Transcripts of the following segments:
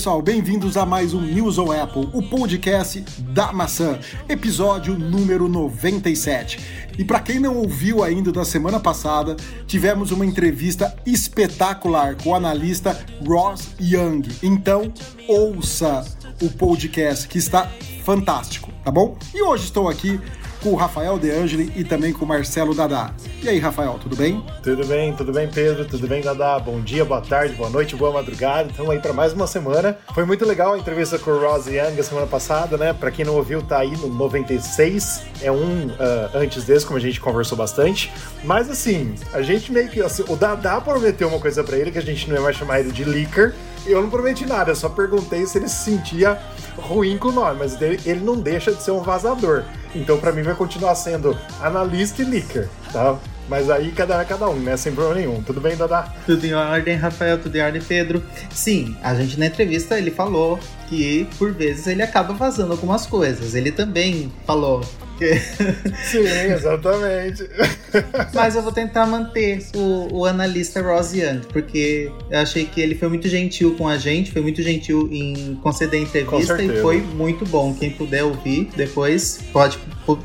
Pessoal, bem-vindos a mais um News on Apple, o podcast da maçã, episódio número 97. E para quem não ouviu ainda da semana passada, tivemos uma entrevista espetacular com o analista Ross Young. Então, ouça o podcast que está fantástico, tá bom? E hoje estou aqui com o Rafael De Angeli e também com o Marcelo Dadá. E aí, Rafael, tudo bem? Tudo bem, tudo bem, Pedro? Tudo bem, Dadá? Bom dia, boa tarde, boa noite, boa madrugada. Estamos aí para mais uma semana. Foi muito legal a entrevista com o Ross Young a semana passada, né? Para quem não ouviu, tá aí no 96. É um uh, antes desse, como a gente conversou bastante. Mas assim, a gente meio que. Assim, o Dadá prometeu uma coisa para ele que a gente não ia mais chamar ele de leaker. Eu não prometi nada, só perguntei se ele se sentia ruim com o nome, mas ele, não deixa de ser um vazador. Então, para mim, vai continuar sendo analista e leaker, tá? Mas aí cada é cada um, né? Sem problema nenhum. Tudo bem, Dada? Tudo em ordem, Rafael, tudo em ordem, Pedro. Sim, a gente na entrevista ele falou que por vezes ele acaba vazando algumas coisas. Ele também falou Sim, exatamente. Mas eu vou tentar manter o, o analista Ross Young, porque eu achei que ele foi muito gentil com a gente, foi muito gentil em conceder entrevista e foi muito bom. Quem puder ouvir depois, pode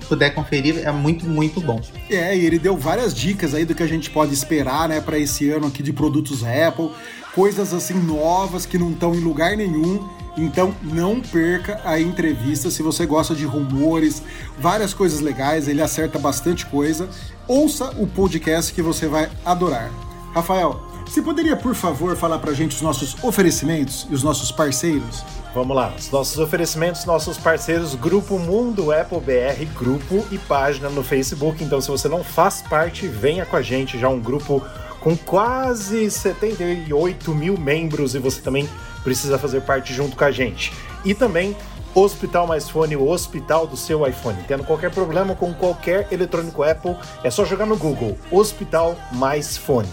puder conferir, é muito, muito bom. É, e ele deu várias dicas aí do que a gente pode esperar, né, para esse ano aqui de produtos Apple, coisas assim novas que não estão em lugar nenhum então não perca a entrevista se você gosta de rumores, várias coisas legais, ele acerta bastante coisa. Ouça o podcast que você vai adorar. Rafael, você poderia, por favor, falar pra gente os nossos oferecimentos e os nossos parceiros? Vamos lá, os nossos oferecimentos, nossos parceiros, Grupo Mundo Apple BR, grupo e página no Facebook. Então, se você não faz parte, venha com a gente, já um grupo com quase 78 mil membros e você também precisa fazer parte junto com a gente. E também Hospital Mais Fone, o hospital do seu iPhone. Tendo qualquer problema com qualquer eletrônico Apple, é só jogar no Google Hospital Mais Fone.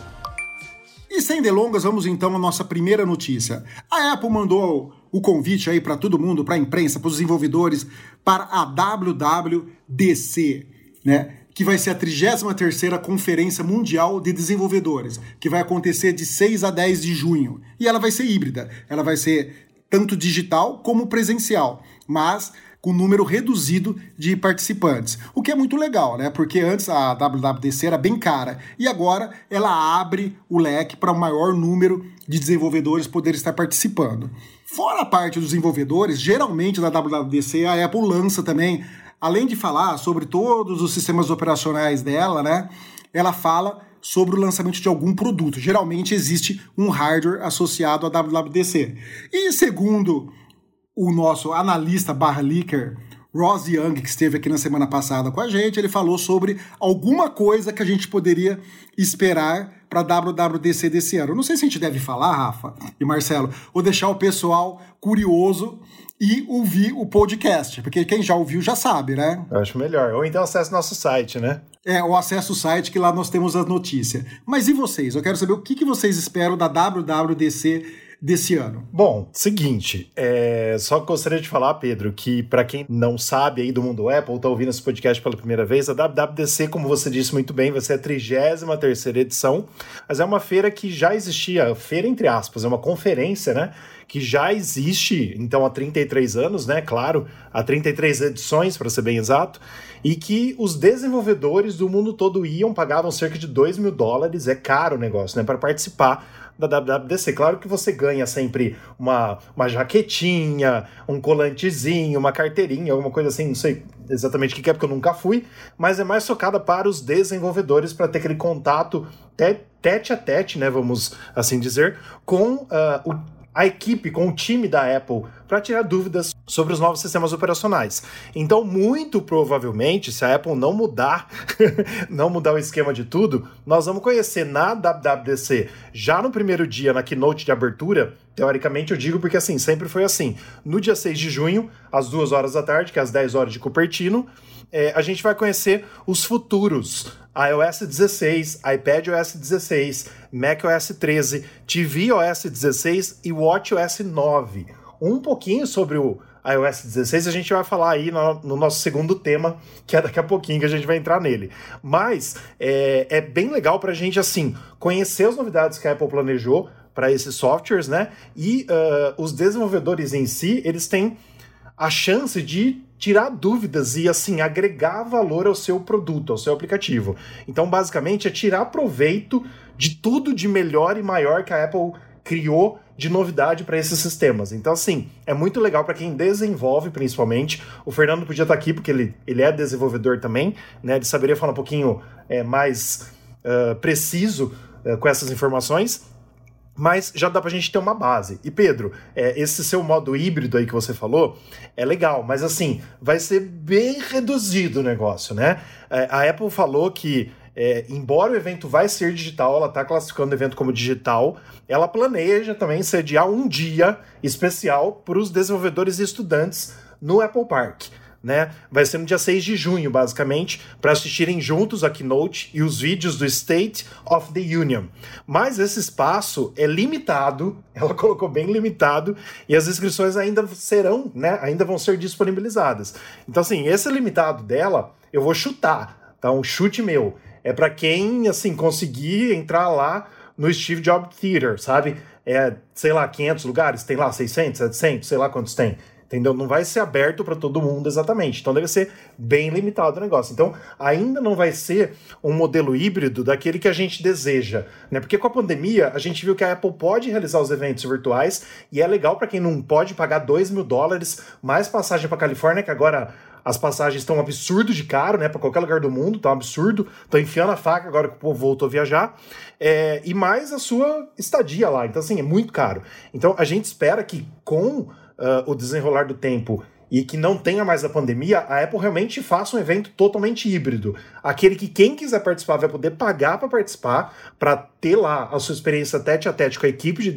E sem delongas, vamos então à nossa primeira notícia. A Apple mandou o convite aí para todo mundo, para a imprensa, para os desenvolvedores, para a WWDC, né? Que vai ser a 33ª Conferência Mundial de Desenvolvedores, que vai acontecer de 6 a 10 de junho. E ela vai ser híbrida, ela vai ser tanto digital como presencial, mas com número reduzido de participantes. O que é muito legal, né? Porque antes a WWDC era bem cara e agora ela abre o leque para o maior número de desenvolvedores poder estar participando. Fora a parte dos desenvolvedores, geralmente na WWDC a Apple lança também além de falar sobre todos os sistemas operacionais dela, né, ela fala sobre o lançamento de algum produto. Geralmente existe um hardware associado à WWDC. E segundo o nosso analista barra leaker, Ross Young, que esteve aqui na semana passada com a gente, ele falou sobre alguma coisa que a gente poderia esperar para a WWDC desse ano. Não sei se a gente deve falar, Rafa e Marcelo, ou deixar o pessoal curioso e ouvir o podcast, porque quem já ouviu já sabe, né? Eu acho melhor. Ou então acesse nosso site, né? É, ou acesse o site que lá nós temos a notícia. Mas e vocês? Eu quero saber o que, que vocês esperam da WWDC desse ano? Bom, seguinte, é, só gostaria de falar, Pedro, que para quem não sabe aí do mundo Apple, tá ouvindo esse podcast pela primeira vez, a WWDC, como você disse muito bem, vai ser a 33 edição, mas é uma feira que já existia, feira entre aspas, é uma conferência, né? que já existe, então, há 33 anos, né? Claro, há 33 edições, para ser bem exato, e que os desenvolvedores do mundo todo iam, pagavam cerca de 2 mil dólares, é caro o negócio, né? Para participar da WWDC. Claro que você ganha sempre uma, uma jaquetinha, um colantezinho, uma carteirinha, alguma coisa assim, não sei exatamente o que é, porque eu nunca fui, mas é mais focada para os desenvolvedores, para ter aquele contato tete a tete, né, vamos assim dizer, com uh, o a equipe, com o time da Apple, para tirar dúvidas sobre os novos sistemas operacionais. Então, muito provavelmente, se a Apple não mudar, não mudar o esquema de tudo, nós vamos conhecer na WWDC, já no primeiro dia, na keynote de abertura, teoricamente eu digo porque assim, sempre foi assim. No dia 6 de junho, às 2 horas da tarde, que é às 10 horas de Cupertino, é, a gente vai conhecer os futuros iOS 16, iPadOS 16, macOS 13, tvOS 16 e watchOS 9. Um pouquinho sobre o iOS 16 a gente vai falar aí no, no, nosso segundo tema, que é daqui a pouquinho que a gente vai entrar nele. Mas é, é bem legal para a gente, assim, conhecer as novidades que a Apple planejou para esses softwares, né? E uh, os desenvolvedores em si, eles têm a chance de tirar dúvidas e assim agregar valor ao seu produto, ao seu aplicativo. Então, basicamente, é tirar proveito de tudo de melhor e maior que a Apple criou de novidade para esses sistemas. Então, assim, é muito legal para quem desenvolve, principalmente. O Fernando podia estar tá aqui, porque ele, ele é desenvolvedor também, né? Ele saberia falar um pouquinho é, mais uh, preciso uh, com essas informações mas já dá pra gente ter uma base. E Pedro, é, esse seu modo híbrido aí que você falou é legal, mas assim, vai ser bem reduzido o negócio, né? É, a Apple falou que, é, embora o evento vai ser digital, ela está classificando o evento como digital, ela planeja também sediar um dia especial para os desenvolvedores e estudantes no Apple Park né? Vai ser no dia 6 de junho, basicamente, para assistirem juntos a keynote e os vídeos do State of the Union. Mas esse espaço é limitado, ela colocou bem limitado, e as inscrições ainda serão, né? Ainda vão ser disponibilizadas. Então, assim, esse limitado dela, eu vou chutar, tá? Um chute meu. É para quem, assim, conseguir entrar lá no Steve Jobs Theater, sabe? É, sei lá, 500 lugares, tem lá 600, 700, sei lá quantos tem entendeu? Não vai ser aberto para todo mundo exatamente. Então deve ser bem limitado o negócio. Então ainda não vai ser um modelo híbrido daquele que a gente deseja, né? Porque com a pandemia a gente viu que a Apple pode realizar os eventos virtuais e é legal para quem não pode pagar 2 mil dólares mais passagem para Califórnia, que agora as passagens estão um absurdo de caro, né? Para qualquer lugar do mundo, tá um absurdo. Estão enfiando a faca agora que o povo voltou a viajar. É, e mais a sua estadia lá. Então, assim, é muito caro. Então, a gente espera que com uh, o desenrolar do tempo e que não tenha mais a pandemia, a Apple realmente faça um evento totalmente híbrido. Aquele que quem quiser participar vai poder pagar para participar, para ter lá a sua experiência tete a tete com a equipe de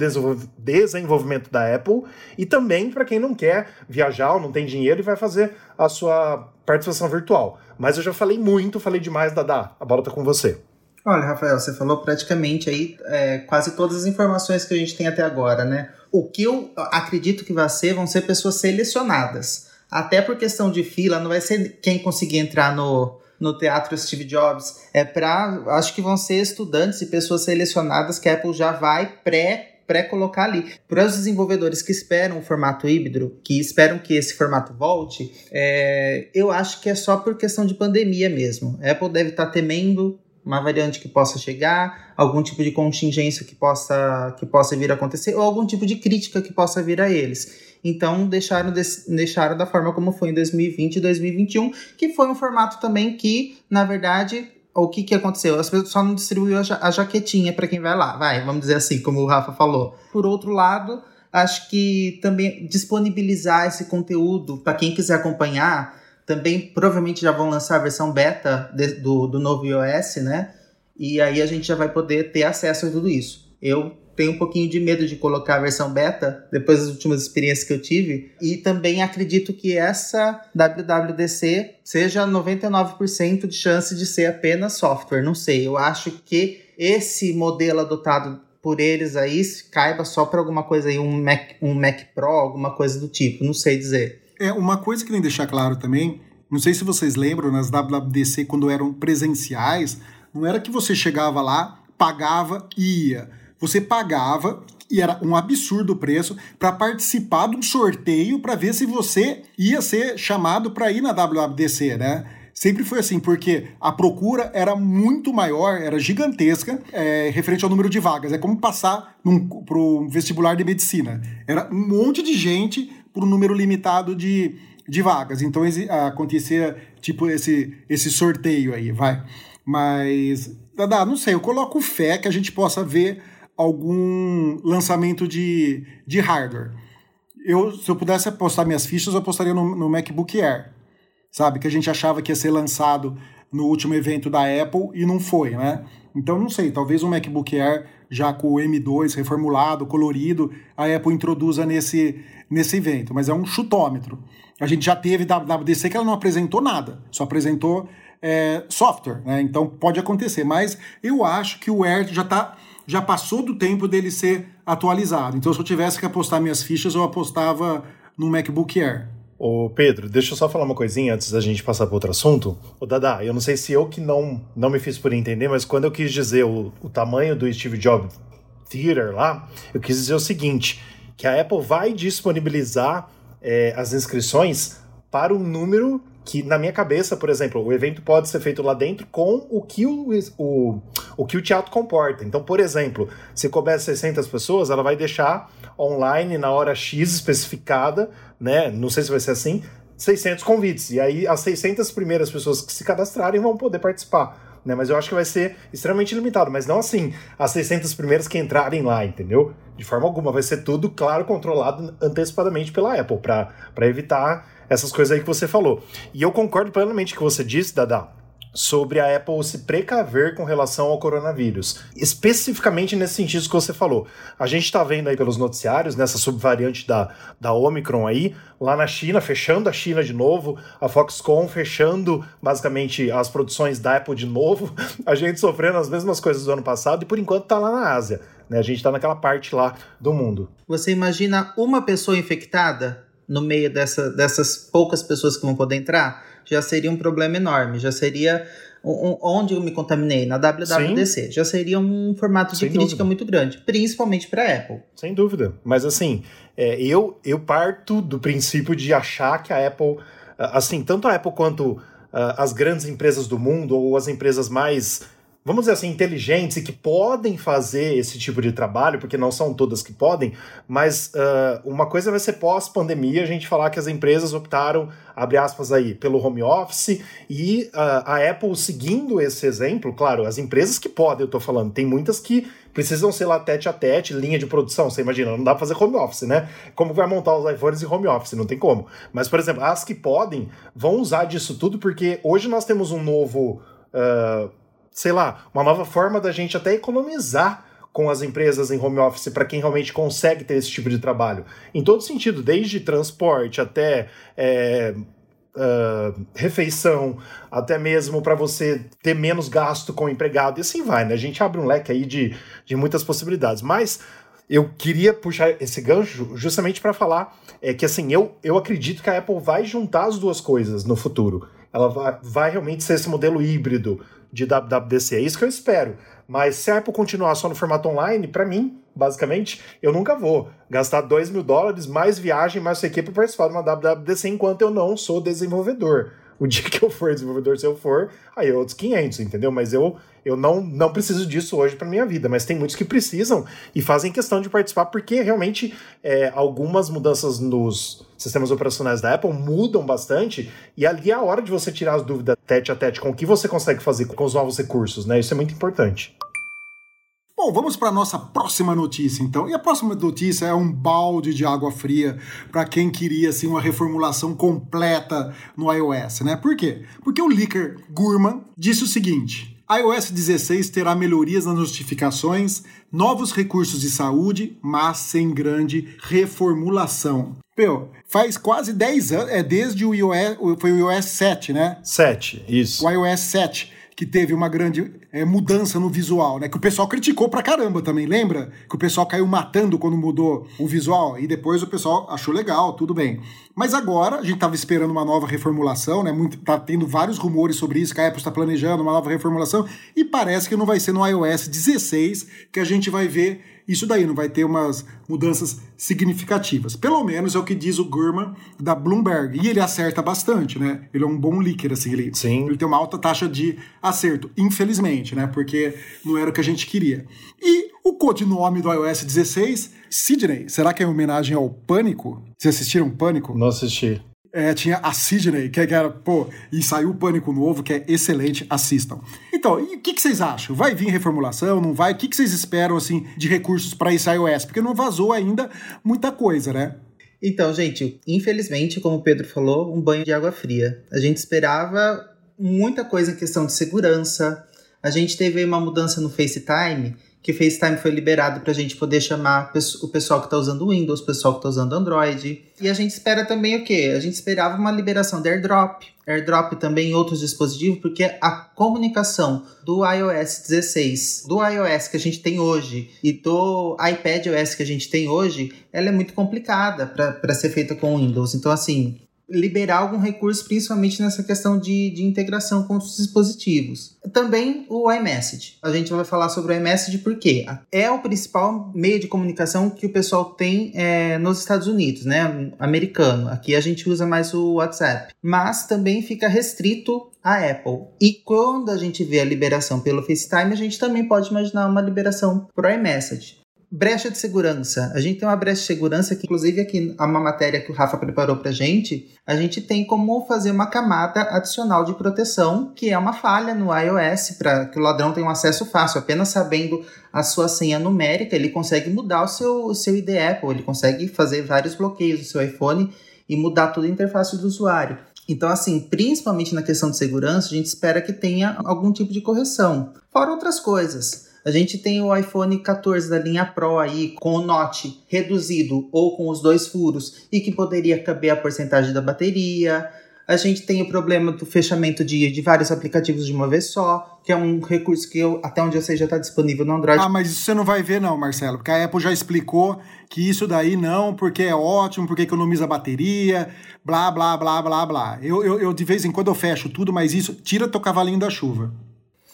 desenvolvimento da Apple, e também para quem não quer viajar ou não tem dinheiro e vai fazer a sua participação virtual. Mas eu já falei muito, falei demais, Dada. A bola tá com você. Olha, Rafael, você falou praticamente aí é, quase todas as informações que a gente tem até agora, né? o que eu acredito que vai ser vão ser pessoas selecionadas. Até por questão de fila, não vai ser quem conseguir entrar no, no teatro Steve Jobs. É para, acho que vão ser estudantes e pessoas selecionadas que a Apple já vai pré pré-colocar ali. Para os desenvolvedores que esperam o formato híbrido, que esperam que esse formato volte, é, eu acho que é só por questão de pandemia mesmo. A Apple deve estar tá temendo uma variante que possa chegar, algum tipo de contingência que possa, que possa vir a acontecer, ou algum tipo de crítica que possa vir a eles. Então, deixaram, deixaram da forma como foi em 2020 e 2021, que foi um formato também que, na verdade, o que, que aconteceu? As pessoas só não distribuiu a, ja a jaquetinha para quem vai lá, vai, vamos dizer assim, como o Rafa falou. Por outro lado, acho que também disponibilizar esse conteúdo para quem quiser acompanhar também provavelmente já vão lançar a versão beta de, do, do novo iOS, né? E aí a gente já vai poder ter acesso a tudo isso. Eu tenho um pouquinho de medo de colocar a versão beta, depois das últimas experiências que eu tive. E também acredito que essa WWDC seja 99% de chance de ser apenas software. Não sei, eu acho que esse modelo adotado por eles aí caiba só para alguma coisa aí, um Mac, um Mac Pro, alguma coisa do tipo, não sei dizer. É, uma coisa que tem que deixar claro também, não sei se vocês lembram, nas WWDC, quando eram presenciais, não era que você chegava lá, pagava e ia. Você pagava e era um absurdo o preço para participar de um sorteio para ver se você ia ser chamado para ir na WWDC, né? Sempre foi assim, porque a procura era muito maior, era gigantesca, é, referente ao número de vagas. É como passar para o vestibular de medicina. Era um monte de gente por um número limitado de, de vagas. Então acontecia tipo esse, esse sorteio aí, vai. Mas, Dada, não sei, eu coloco fé que a gente possa ver algum lançamento de, de hardware. Eu, se eu pudesse apostar minhas fichas, eu apostaria no, no MacBook Air. Sabe? Que a gente achava que ia ser lançado no último evento da Apple e não foi, né? Então, não sei, talvez um MacBook Air já com o M2 reformulado, colorido, a Apple introduza nesse, nesse evento, mas é um chutômetro. A gente já teve WWDC que ela não apresentou nada, só apresentou é, software, né? Então pode acontecer, mas eu acho que o Air já tá, já passou do tempo dele ser atualizado. Então se eu tivesse que apostar minhas fichas, eu apostava no MacBook Air. Ô Pedro, deixa eu só falar uma coisinha antes da gente passar para outro assunto. Ô Dada, eu não sei se eu que não, não me fiz por entender, mas quando eu quis dizer o, o tamanho do Steve Jobs Theater lá, eu quis dizer o seguinte, que a Apple vai disponibilizar é, as inscrições para um número que, na minha cabeça, por exemplo, o evento pode ser feito lá dentro com o que o, o, o, que o teatro comporta. Então, por exemplo, se couber 600 pessoas, ela vai deixar online na hora X especificada, né? Não sei se vai ser assim, 600 convites. E aí, as 600 primeiras pessoas que se cadastrarem vão poder participar. Né, mas eu acho que vai ser extremamente limitado, mas não assim, as 600 primeiras que entrarem lá, entendeu? De forma alguma, vai ser tudo, claro, controlado antecipadamente pela Apple, para evitar essas coisas aí que você falou. E eu concordo plenamente com o que você disse, Dada, sobre a Apple se precaver com relação ao coronavírus. Especificamente nesse sentido que você falou. A gente está vendo aí pelos noticiários, nessa subvariante da, da Omicron aí, lá na China, fechando a China de novo, a Foxconn fechando basicamente as produções da Apple de novo, a gente sofrendo as mesmas coisas do ano passado e por enquanto está lá na Ásia. Né? A gente está naquela parte lá do mundo. Você imagina uma pessoa infectada no meio dessa, dessas poucas pessoas que vão poder entrar? Já seria um problema enorme, já seria onde eu me contaminei na WWDC, Sim. já seria um formato de Sem crítica dúvida. muito grande, principalmente para Apple. Sem dúvida, mas assim, é, eu eu parto do princípio de achar que a Apple, assim, tanto a Apple quanto uh, as grandes empresas do mundo ou as empresas mais vamos dizer assim, inteligentes e que podem fazer esse tipo de trabalho, porque não são todas que podem, mas uh, uma coisa vai ser pós-pandemia a gente falar que as empresas optaram, abre aspas aí, pelo home office e uh, a Apple seguindo esse exemplo, claro, as empresas que podem, eu tô falando, tem muitas que precisam ser lá tete a tete, linha de produção, você imagina, não dá pra fazer home office, né? Como vai montar os iPhones em home office? Não tem como. Mas, por exemplo, as que podem vão usar disso tudo, porque hoje nós temos um novo... Uh, sei lá, uma nova forma da gente até economizar com as empresas em home office para quem realmente consegue ter esse tipo de trabalho. Em todo sentido, desde transporte até é, uh, refeição, até mesmo para você ter menos gasto com o empregado, e assim vai, né? A gente abre um leque aí de, de muitas possibilidades. Mas eu queria puxar esse gancho justamente para falar é, que assim, eu, eu acredito que a Apple vai juntar as duas coisas no futuro. Ela vai, vai realmente ser esse modelo híbrido de WWDC. É isso que eu espero. Mas se a Apple continuar só no formato online, para mim, basicamente, eu nunca vou gastar 2 mil dólares, mais viagem, mais aqui para participar de uma WWDC enquanto eu não sou desenvolvedor. O dia que eu for desenvolvedor, se eu for, aí outros 500, entendeu? Mas eu, eu não, não preciso disso hoje para minha vida. Mas tem muitos que precisam e fazem questão de participar porque realmente é, algumas mudanças nos sistemas operacionais da Apple mudam bastante e ali é a hora de você tirar as dúvidas tete a tete com o que você consegue fazer com os novos recursos, né? Isso é muito importante. Bom, vamos para a nossa próxima notícia, então. E a próxima notícia é um balde de água fria para quem queria assim, uma reformulação completa no iOS, né? Por quê? Porque o leaker Gurman disse o seguinte: iOS 16 terá melhorias nas notificações, novos recursos de saúde, mas sem grande reformulação. Meu, faz quase 10 anos, é desde o iOS, foi o iOS 7, né? 7, isso. O iOS 7 que teve uma grande é, mudança no visual, né? Que o pessoal criticou pra caramba também, lembra? Que o pessoal caiu matando quando mudou o visual e depois o pessoal achou legal, tudo bem. Mas agora a gente tava esperando uma nova reformulação, né? Muito, tá tendo vários rumores sobre isso, que a Apple está planejando uma nova reformulação e parece que não vai ser no iOS 16 que a gente vai ver isso daí, não vai ter umas mudanças significativas. Pelo menos é o que diz o Gurman da Bloomberg. E ele acerta bastante, né? Ele é um bom leaker, assim, ele, Sim. ele tem uma alta taxa de acerto, infelizmente, né? Porque não era o que a gente queria. E o codinome do iOS 16, Sydney, será que é em homenagem ao Pânico? Vocês assistiram Pânico? Não assisti. É, tinha a Sidney, que era, pô, e saiu o Pânico Novo, que é excelente, assistam. Então, o que, que, vocês acham? Vai vir reformulação, não vai? O que, que vocês esperam, assim, de recursos para esse iOS? Porque não vazou ainda muita coisa, né? Então, gente, infelizmente, como o Pedro falou, um banho de água fria. A gente esperava muita coisa em questão de segurança. A gente teve uma mudança no FaceTime que FaceTime foi liberado para a gente poder chamar o pessoal que está usando Windows, o pessoal que está usando Android. E a gente espera também o quê? A gente esperava uma liberação de AirDrop. AirDrop também em outros dispositivos, porque a comunicação do iOS 16, do iOS que a gente tem hoje e do iPadOS que a gente tem hoje, ela é muito complicada para ser feita com Windows. Então, assim, liberar algum recurso, principalmente nessa questão de, de integração com os dispositivos. Também o iMessage. A gente vai falar sobre o iMessage porque é o principal meio de comunicação que o pessoal tem é, nos Estados Unidos, né? Americano. Aqui a gente usa mais o WhatsApp. Mas também fica restrito a Apple. E quando a gente vê a liberação pelo FaceTime, a gente também pode imaginar uma liberação pro iMessage. Brecha de segurança. A gente tem uma brecha de segurança que, inclusive, aqui uma matéria que o Rafa preparou pra gente, a gente tem como fazer uma camada adicional de proteção, que é uma falha no iOS, para que o ladrão tenha um acesso fácil. Apenas sabendo a sua senha numérica, ele consegue mudar o seu, o seu ID Apple, ele consegue fazer vários bloqueios do seu iPhone e mudar toda a interface do usuário. Então, assim, principalmente na questão de segurança, a gente espera que tenha algum tipo de correção. Fora outras coisas. A gente tem o iPhone 14 da linha Pro aí com o Note reduzido ou com os dois furos e que poderia caber a porcentagem da bateria. A gente tem o problema do fechamento de, de vários aplicativos de uma vez só, que é um recurso que eu, até onde eu sei já está disponível no Android. Ah, mas isso você não vai ver não, Marcelo, porque a Apple já explicou que isso daí não, porque é ótimo, porque economiza bateria, blá, blá, blá, blá, blá. Eu, eu, eu de vez em quando eu fecho tudo, mas isso tira teu cavalinho da chuva.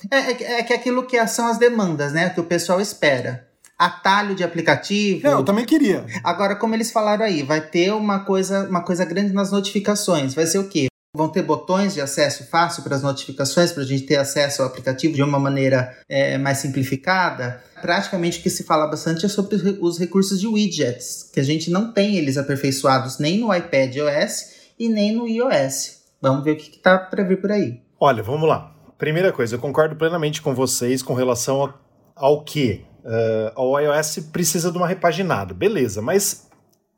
É, é, é que aquilo que são as demandas, né? Que o pessoal espera. Atalho de aplicativo. Não, eu também queria. Agora, como eles falaram aí, vai ter uma coisa, uma coisa grande nas notificações. Vai ser o quê? Vão ter botões de acesso fácil para as notificações, para a gente ter acesso ao aplicativo de uma maneira é, mais simplificada. Praticamente o que se fala bastante é sobre os recursos de widgets, que a gente não tem eles aperfeiçoados nem no iPad OS e nem no iOS. Vamos ver o que está para vir por aí. Olha, vamos lá. Primeira coisa, eu concordo plenamente com vocês com relação ao, que uh, o iOS precisa de uma repaginada. Beleza, mas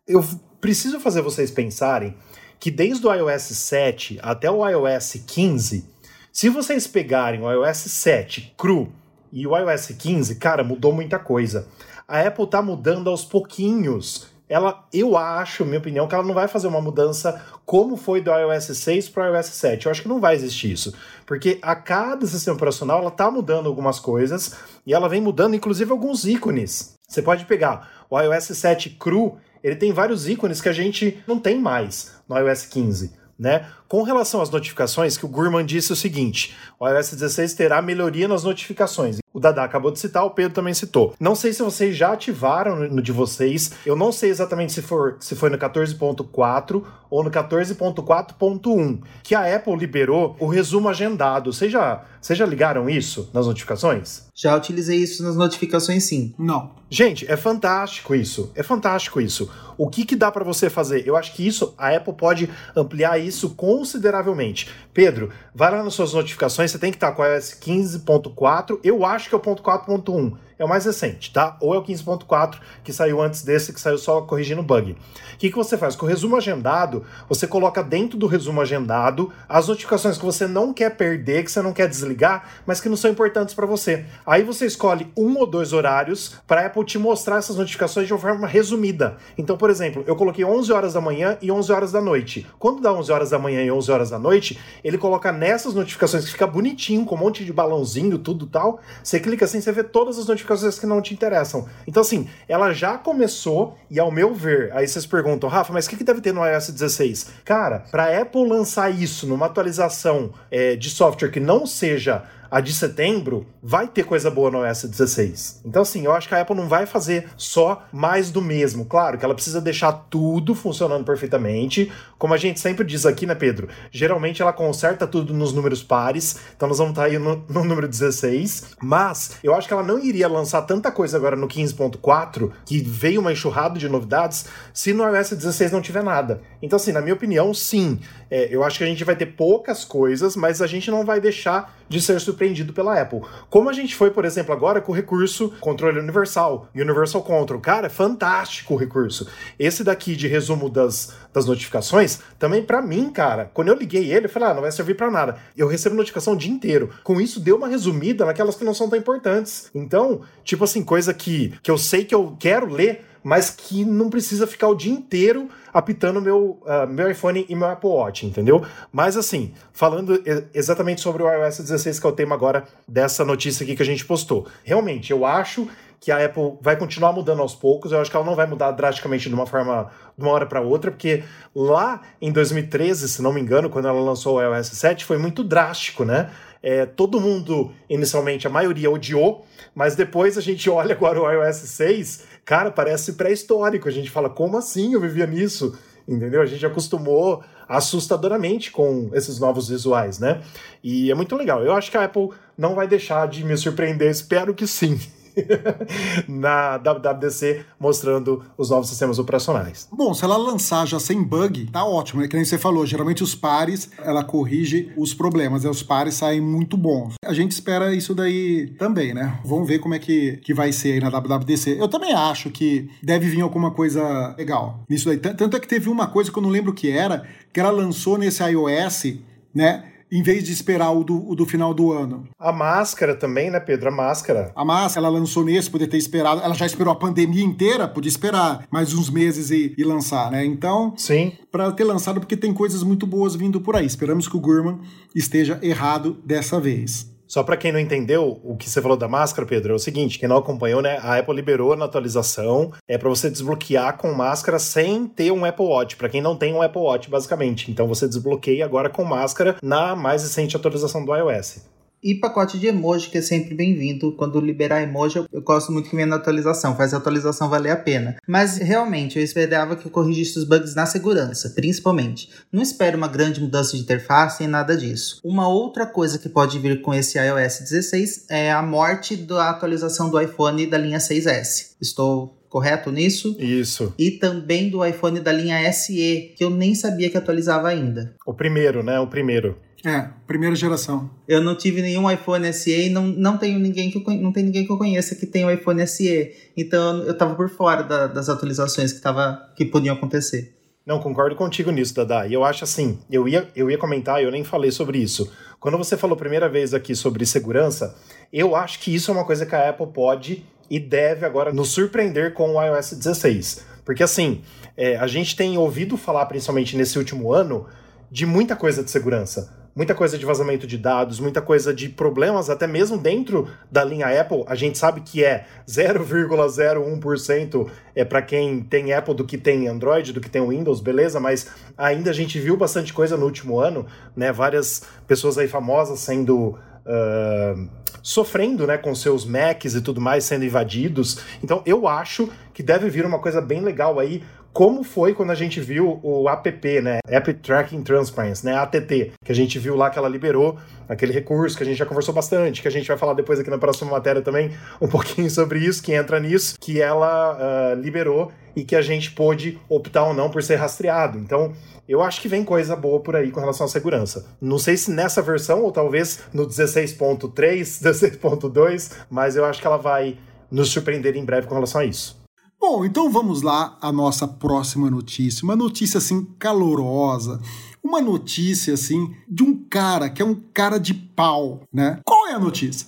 eu preciso fazer vocês pensarem que desde o iOS 7 até o iOS 15, se vocês pegarem o iOS 7 cru e o iOS 15, cara, mudou muita coisa. A Apple tá mudando aos pouquinhos ela, eu acho, minha opinião, que ela não vai fazer uma mudança como foi do iOS 6 para o iOS 7. Eu acho que não vai existir isso. Porque a cada sistema operacional ela está mudando algumas coisas e ela vem mudando, inclusive, alguns ícones. Você pode pegar o iOS 7 cru, ele tem vários ícones que a gente não tem mais no iOS 15. Né? Com relação às notificações, que o Gurman disse o seguinte: o iOS 16 terá melhoria nas notificações. O Dada acabou de citar, o Pedro também citou. Não sei se vocês já ativaram no de vocês. Eu não sei exatamente se, for, se foi no 14.4 ou no 14.4.1, que a Apple liberou o resumo agendado. Vocês já, vocês já ligaram isso nas notificações? Já utilizei isso nas notificações, sim. Não. Gente, é fantástico isso. É fantástico isso. O que, que dá para você fazer? Eu acho que isso, a Apple pode ampliar isso consideravelmente. Pedro, vai lá nas suas notificações, você tem que estar com o iOS 15.4. Eu acho que é o ponto 4.1 é o mais recente, tá? Ou é o 15.4 que saiu antes desse, que saiu só corrigindo bug. O que, que você faz? Com o resumo agendado, você coloca dentro do resumo agendado as notificações que você não quer perder, que você não quer desligar, mas que não são importantes para você. Aí você escolhe um ou dois horários para Apple te mostrar essas notificações de uma forma resumida. Então, por exemplo, eu coloquei 11 horas da manhã e 11 horas da noite. Quando dá 11 horas da manhã e 11 horas da noite, ele coloca nessas notificações que fica bonitinho, com um monte de balãozinho, tudo tal. Você clica assim, você vê todas as notificações coisas que não te interessam. Então, assim, ela já começou, e ao meu ver, aí vocês perguntam, Rafa, mas o que, que deve ter no iOS 16? Cara, para Apple lançar isso numa atualização é, de software que não seja a de setembro vai ter coisa boa no OS 16. Então, assim, eu acho que a Apple não vai fazer só mais do mesmo. Claro que ela precisa deixar tudo funcionando perfeitamente. Como a gente sempre diz aqui, né, Pedro? Geralmente ela conserta tudo nos números pares. Então nós vamos estar aí no, no número 16. Mas eu acho que ela não iria lançar tanta coisa agora no 15.4, que veio uma enxurrada de novidades, se no iOS 16 não tiver nada. Então, assim, na minha opinião, sim. É, eu acho que a gente vai ter poucas coisas, mas a gente não vai deixar de ser surpreendido pela Apple. Como a gente foi, por exemplo, agora com o recurso controle universal, Universal Control. Cara, é fantástico o recurso. Esse daqui de resumo das, das notificações, também para mim, cara, quando eu liguei ele, eu falei, ah, não vai servir para nada. Eu recebo notificação o dia inteiro. Com isso, deu uma resumida naquelas que não são tão importantes. Então, tipo assim, coisa que, que eu sei que eu quero ler, mas que não precisa ficar o dia inteiro apitando meu, uh, meu iPhone e meu Apple Watch, entendeu? Mas assim, falando exatamente sobre o iOS 16, que é o tema agora dessa notícia aqui que a gente postou. Realmente, eu acho que a Apple vai continuar mudando aos poucos. Eu acho que ela não vai mudar drasticamente de uma forma de uma hora para outra, porque lá em 2013, se não me engano, quando ela lançou o iOS 7, foi muito drástico, né? É, todo mundo, inicialmente, a maioria odiou, mas depois a gente olha agora o iOS 6, cara, parece pré-histórico. A gente fala, como assim eu vivia nisso? Entendeu? A gente acostumou assustadoramente com esses novos visuais, né? E é muito legal. Eu acho que a Apple não vai deixar de me surpreender, espero que sim. na WWDC mostrando os novos sistemas operacionais. Bom, se ela lançar já sem bug, tá ótimo, é que nem você falou, geralmente os pares, ela corrige os problemas, e os pares saem muito bons. A gente espera isso daí também, né? Vamos ver como é que, que vai ser aí na WWDC. Eu também acho que deve vir alguma coisa legal nisso daí. Tanto é que teve uma coisa que eu não lembro o que era, que ela lançou nesse iOS, né? Em vez de esperar o do, o do final do ano. A máscara também, né, Pedro? A máscara. A máscara, ela lançou nesse, poder ter esperado. Ela já esperou a pandemia inteira, podia esperar mais uns meses e, e lançar, né? Então, sim, para ter lançado, porque tem coisas muito boas vindo por aí. Esperamos que o Gurman esteja errado dessa vez. Só para quem não entendeu o que você falou da máscara, Pedro, é o seguinte: quem não acompanhou, né? A Apple liberou na atualização é para você desbloquear com máscara sem ter um Apple Watch. Para quem não tem um Apple Watch, basicamente. Então você desbloqueia agora com máscara na mais recente atualização do iOS. E pacote de emoji, que é sempre bem-vindo. Quando liberar emoji, eu, eu, gosto muito que venha na atualização, faz a atualização valer a pena. Mas realmente, eu esperava que eu corrigisse os bugs na segurança, principalmente. Não espero uma grande mudança de interface nem nada disso. Uma outra coisa que pode vir com esse iOS 16 é a morte da atualização do iPhone da linha 6S. Estou correto nisso? Isso. E também do iPhone da linha SE, que eu nem sabia que atualizava ainda. O primeiro, né? O primeiro. É, primeira geração. Eu não tive nenhum iPhone SE e não, não tenho ninguém que eu, não tem ninguém que eu conheça que tenha um iPhone SE. Então eu tava por fora da, das atualizações que, tava, que podiam acontecer. Não, concordo contigo nisso, Dada. E eu acho assim, eu ia, eu ia comentar, eu nem falei sobre isso. Quando você falou a primeira vez aqui sobre segurança, eu acho que isso é uma coisa que a Apple pode e deve agora nos surpreender com o iOS 16. Porque assim, é, a gente tem ouvido falar, principalmente nesse último ano, de muita coisa de segurança muita coisa de vazamento de dados, muita coisa de problemas, até mesmo dentro da linha Apple. A gente sabe que é 0,01% é para quem tem Apple do que tem Android, do que tem Windows, beleza? Mas ainda a gente viu bastante coisa no último ano, né? Várias pessoas aí famosas sendo. Uh, sofrendo né, com seus Macs e tudo mais sendo invadidos. Então eu acho que deve vir uma coisa bem legal aí como foi quando a gente viu o app, né, App Tracking Transparency, né, ATT, que a gente viu lá que ela liberou aquele recurso que a gente já conversou bastante, que a gente vai falar depois aqui na próxima matéria também um pouquinho sobre isso, que entra nisso, que ela uh, liberou e que a gente pôde optar ou não por ser rastreado. Então, eu acho que vem coisa boa por aí com relação à segurança. Não sei se nessa versão ou talvez no 16.3, 16.2, mas eu acho que ela vai nos surpreender em breve com relação a isso. Bom, então vamos lá à nossa próxima notícia. Uma notícia assim calorosa, uma notícia assim de um cara que é um cara de pau, né? Qual é a notícia?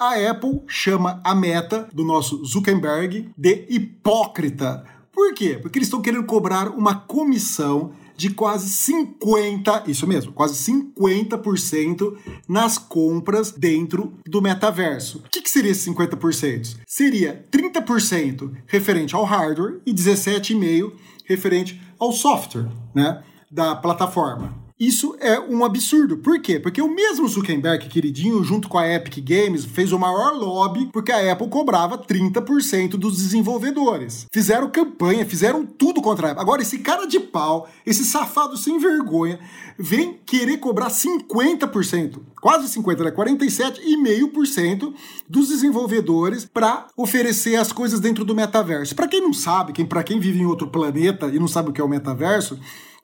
A Apple chama a meta do nosso Zuckerberg de hipócrita. Por quê? Porque eles estão querendo cobrar uma comissão de quase 50, isso mesmo, quase 50% nas compras dentro do metaverso. O que, que seria esses 50%? Seria 30% referente ao hardware e 17,5% referente ao software, né, da plataforma. Isso é um absurdo. Por quê? Porque o mesmo Zuckerberg, queridinho, junto com a Epic Games, fez o maior lobby porque a Apple cobrava 30% dos desenvolvedores. Fizeram campanha, fizeram tudo contra a Apple. Agora, esse cara de pau, esse safado sem vergonha, vem querer cobrar 50%, quase 50%, né? 47,5% dos desenvolvedores para oferecer as coisas dentro do metaverso. Para quem não sabe, quem, para quem vive em outro planeta e não sabe o que é o metaverso,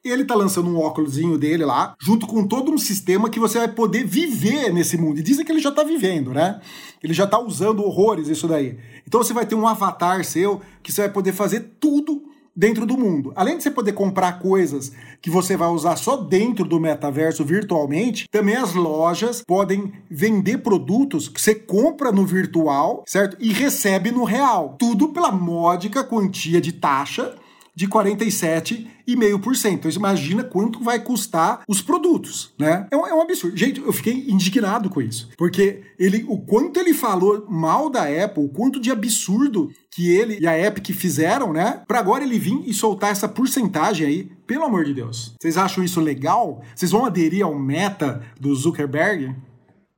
ele tá lançando um óculosinho dele lá, junto com todo um sistema que você vai poder viver nesse mundo. E dizem que ele já tá vivendo, né? Ele já tá usando horrores isso daí. Então você vai ter um avatar seu que você vai poder fazer tudo dentro do mundo. Além de você poder comprar coisas que você vai usar só dentro do metaverso virtualmente, também as lojas podem vender produtos que você compra no virtual, certo? E recebe no real. Tudo pela módica quantia de taxa de 47,5%. Então, imagina quanto vai custar os produtos, né? É um, é um, absurdo. Gente, eu fiquei indignado com isso. Porque ele, o quanto ele falou mal da Apple, o quanto de absurdo que ele e a Epic fizeram, né? Para agora ele vir e soltar essa porcentagem aí, pelo amor de Deus. Vocês acham isso legal? Vocês vão aderir ao meta do Zuckerberg?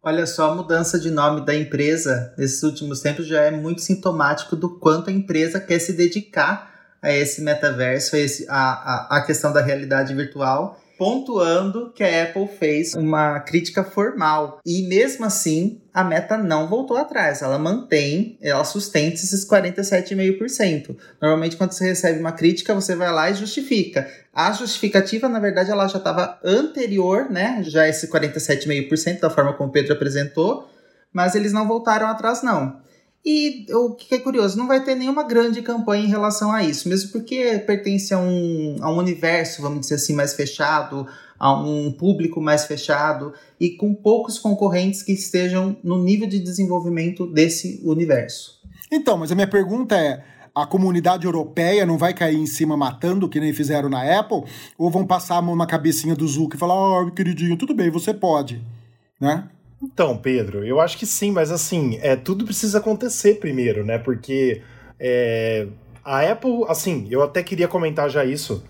Olha só, a mudança de nome da empresa nesses últimos tempos já é muito sintomático do quanto a empresa quer se dedicar a esse metaverso, a, esse, a, a, a questão da realidade virtual pontuando que a Apple fez uma crítica formal. E mesmo assim, a meta não voltou atrás. Ela mantém, ela sustenta esses 47,5%. Normalmente, quando você recebe uma crítica, você vai lá e justifica. A justificativa, na verdade, ela já estava anterior, né? Já esse 47,5% da forma como o Pedro apresentou, mas eles não voltaram atrás, não. E o que é curioso, não vai ter nenhuma grande campanha em relação a isso, mesmo porque pertence a um, a um universo, vamos dizer assim, mais fechado, a um público mais fechado e com poucos concorrentes que estejam no nível de desenvolvimento desse universo. Então, mas a minha pergunta é: a comunidade europeia não vai cair em cima matando, que nem fizeram na Apple? Ou vão passar a mão na cabecinha do Zuck e falar: ó, oh, queridinho, tudo bem, você pode, né? Então, Pedro, eu acho que sim, mas assim, é, tudo precisa acontecer primeiro, né? Porque é, a Apple, assim, eu até queria comentar já isso.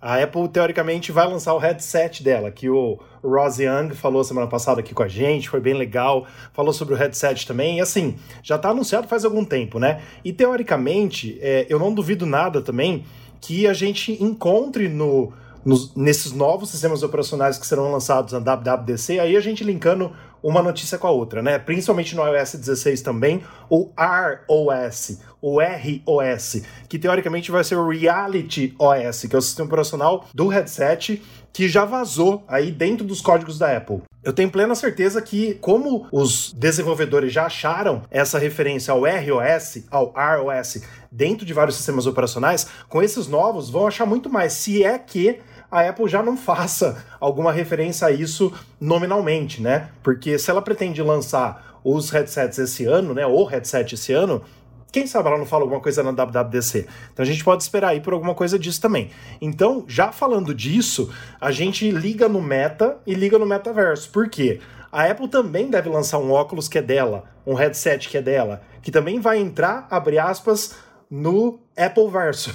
A Apple, teoricamente, vai lançar o headset dela, que o Ross Young falou semana passada aqui com a gente, foi bem legal, falou sobre o headset também, e assim, já tá anunciado faz algum tempo, né? E teoricamente, é, eu não duvido nada também que a gente encontre no, nos, nesses novos sistemas operacionais que serão lançados na WWDC, aí a gente linkando uma notícia com a outra, né? Principalmente no iOS 16 também, o ROS, o ROS, que teoricamente vai ser o Reality OS, que é o sistema operacional do headset que já vazou aí dentro dos códigos da Apple. Eu tenho plena certeza que, como os desenvolvedores já acharam essa referência ao ROS, ao ROS, dentro de vários sistemas operacionais, com esses novos vão achar muito mais, se é que a Apple já não faça alguma referência a isso nominalmente, né? Porque se ela pretende lançar os headsets esse ano, né, ou headset esse ano, quem sabe ela não fala alguma coisa na WWDC. Então a gente pode esperar aí por alguma coisa disso também. Então, já falando disso, a gente liga no Meta e liga no metaverso. Por quê? A Apple também deve lançar um óculos que é dela, um headset que é dela, que também vai entrar, abre aspas, no Apple Verso,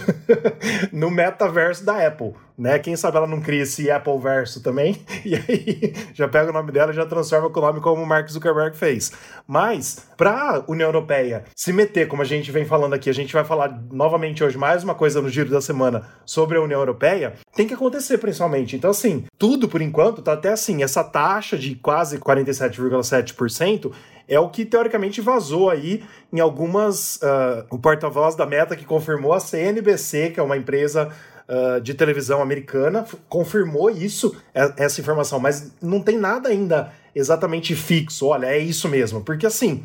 no metaverso da Apple, né? Quem sabe ela não cria esse Apple Verso também, e aí já pega o nome dela e já transforma com o nome como o Mark Zuckerberg fez. Mas, para a União Europeia se meter, como a gente vem falando aqui, a gente vai falar novamente hoje mais uma coisa no giro da semana sobre a União Europeia, tem que acontecer principalmente. Então, assim, tudo por enquanto tá até assim, essa taxa de quase 47,7% é o que teoricamente vazou aí em algumas. Uh, o porta-voz da Meta que confirmou a CNBC, que é uma empresa uh, de televisão americana, confirmou isso, é, essa informação, mas não tem nada ainda exatamente fixo. Olha, é isso mesmo, porque assim.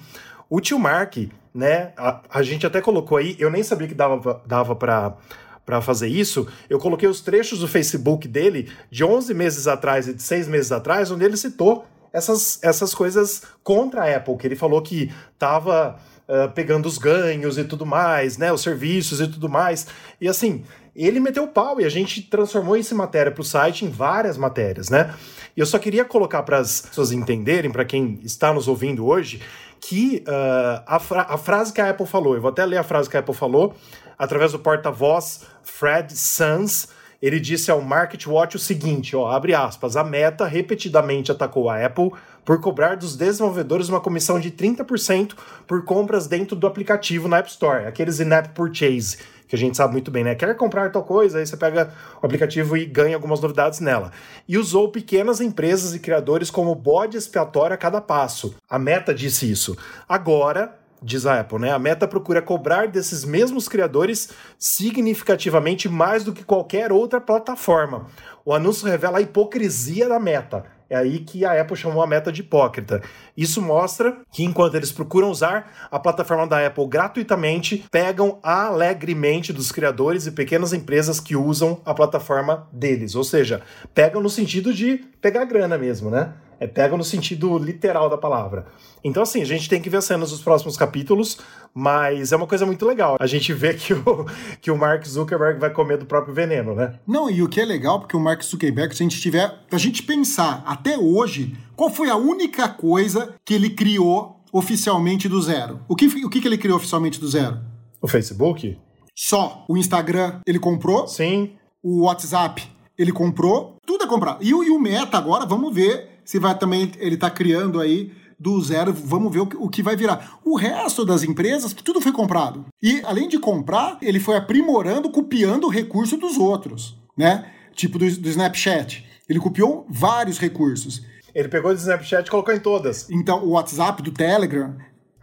O tio Mark, né? A, a gente até colocou aí, eu nem sabia que dava, dava para para fazer isso, eu coloquei os trechos do Facebook dele de 11 meses atrás e de 6 meses atrás, onde ele citou essas, essas coisas contra a Apple, que ele falou que estava uh, pegando os ganhos e tudo mais, né, os serviços e tudo mais. E assim, ele meteu o pau e a gente transformou isso em matéria para o site em várias matérias, né? E eu só queria colocar para as pessoas entenderem, para quem está nos ouvindo hoje, que uh, a, fra a frase que a Apple falou, eu vou até ler a frase que a Apple falou, através do porta-voz Fred Sanz, ele disse ao MarketWatch o seguinte, ó, abre aspas, a Meta repetidamente atacou a Apple por cobrar dos desenvolvedores uma comissão de 30% por compras dentro do aplicativo na App Store, aqueles in-app purchase, que a gente sabe muito bem, né? Quer comprar tal coisa, aí você pega o aplicativo e ganha algumas novidades nela. E usou pequenas empresas e criadores como bode expiatório a cada passo. A Meta disse isso. Agora, diz a Apple, né? A Meta procura cobrar desses mesmos criadores significativamente mais do que qualquer outra plataforma. O anúncio revela a hipocrisia da Meta. É aí que a Apple chamou a Meta de hipócrita. Isso mostra que enquanto eles procuram usar a plataforma da Apple gratuitamente, pegam alegremente dos criadores e pequenas empresas que usam a plataforma deles. Ou seja, pegam no sentido de pegar grana mesmo, né? É pega no sentido literal da palavra. Então, assim, a gente tem que ver as cenas dos próximos capítulos, mas é uma coisa muito legal. A gente vê que o, que o Mark Zuckerberg vai comer do próprio veneno, né? Não, e o que é legal, porque o Mark Zuckerberg, se a gente tiver. A gente pensar até hoje, qual foi a única coisa que ele criou oficialmente do zero? O que, o que, que ele criou oficialmente do zero? O Facebook? Só. O Instagram ele comprou. Sim. O WhatsApp ele comprou. Tudo é comprar. E, e o Meta agora, vamos ver se vai também. Ele tá criando aí do zero, vamos ver o que, o que vai virar. O resto das empresas, tudo foi comprado. E além de comprar, ele foi aprimorando, copiando o recurso dos outros, né? Tipo do, do Snapchat. Ele copiou vários recursos. Ele pegou do Snapchat e colocou em todas. Então, o WhatsApp, do Telegram.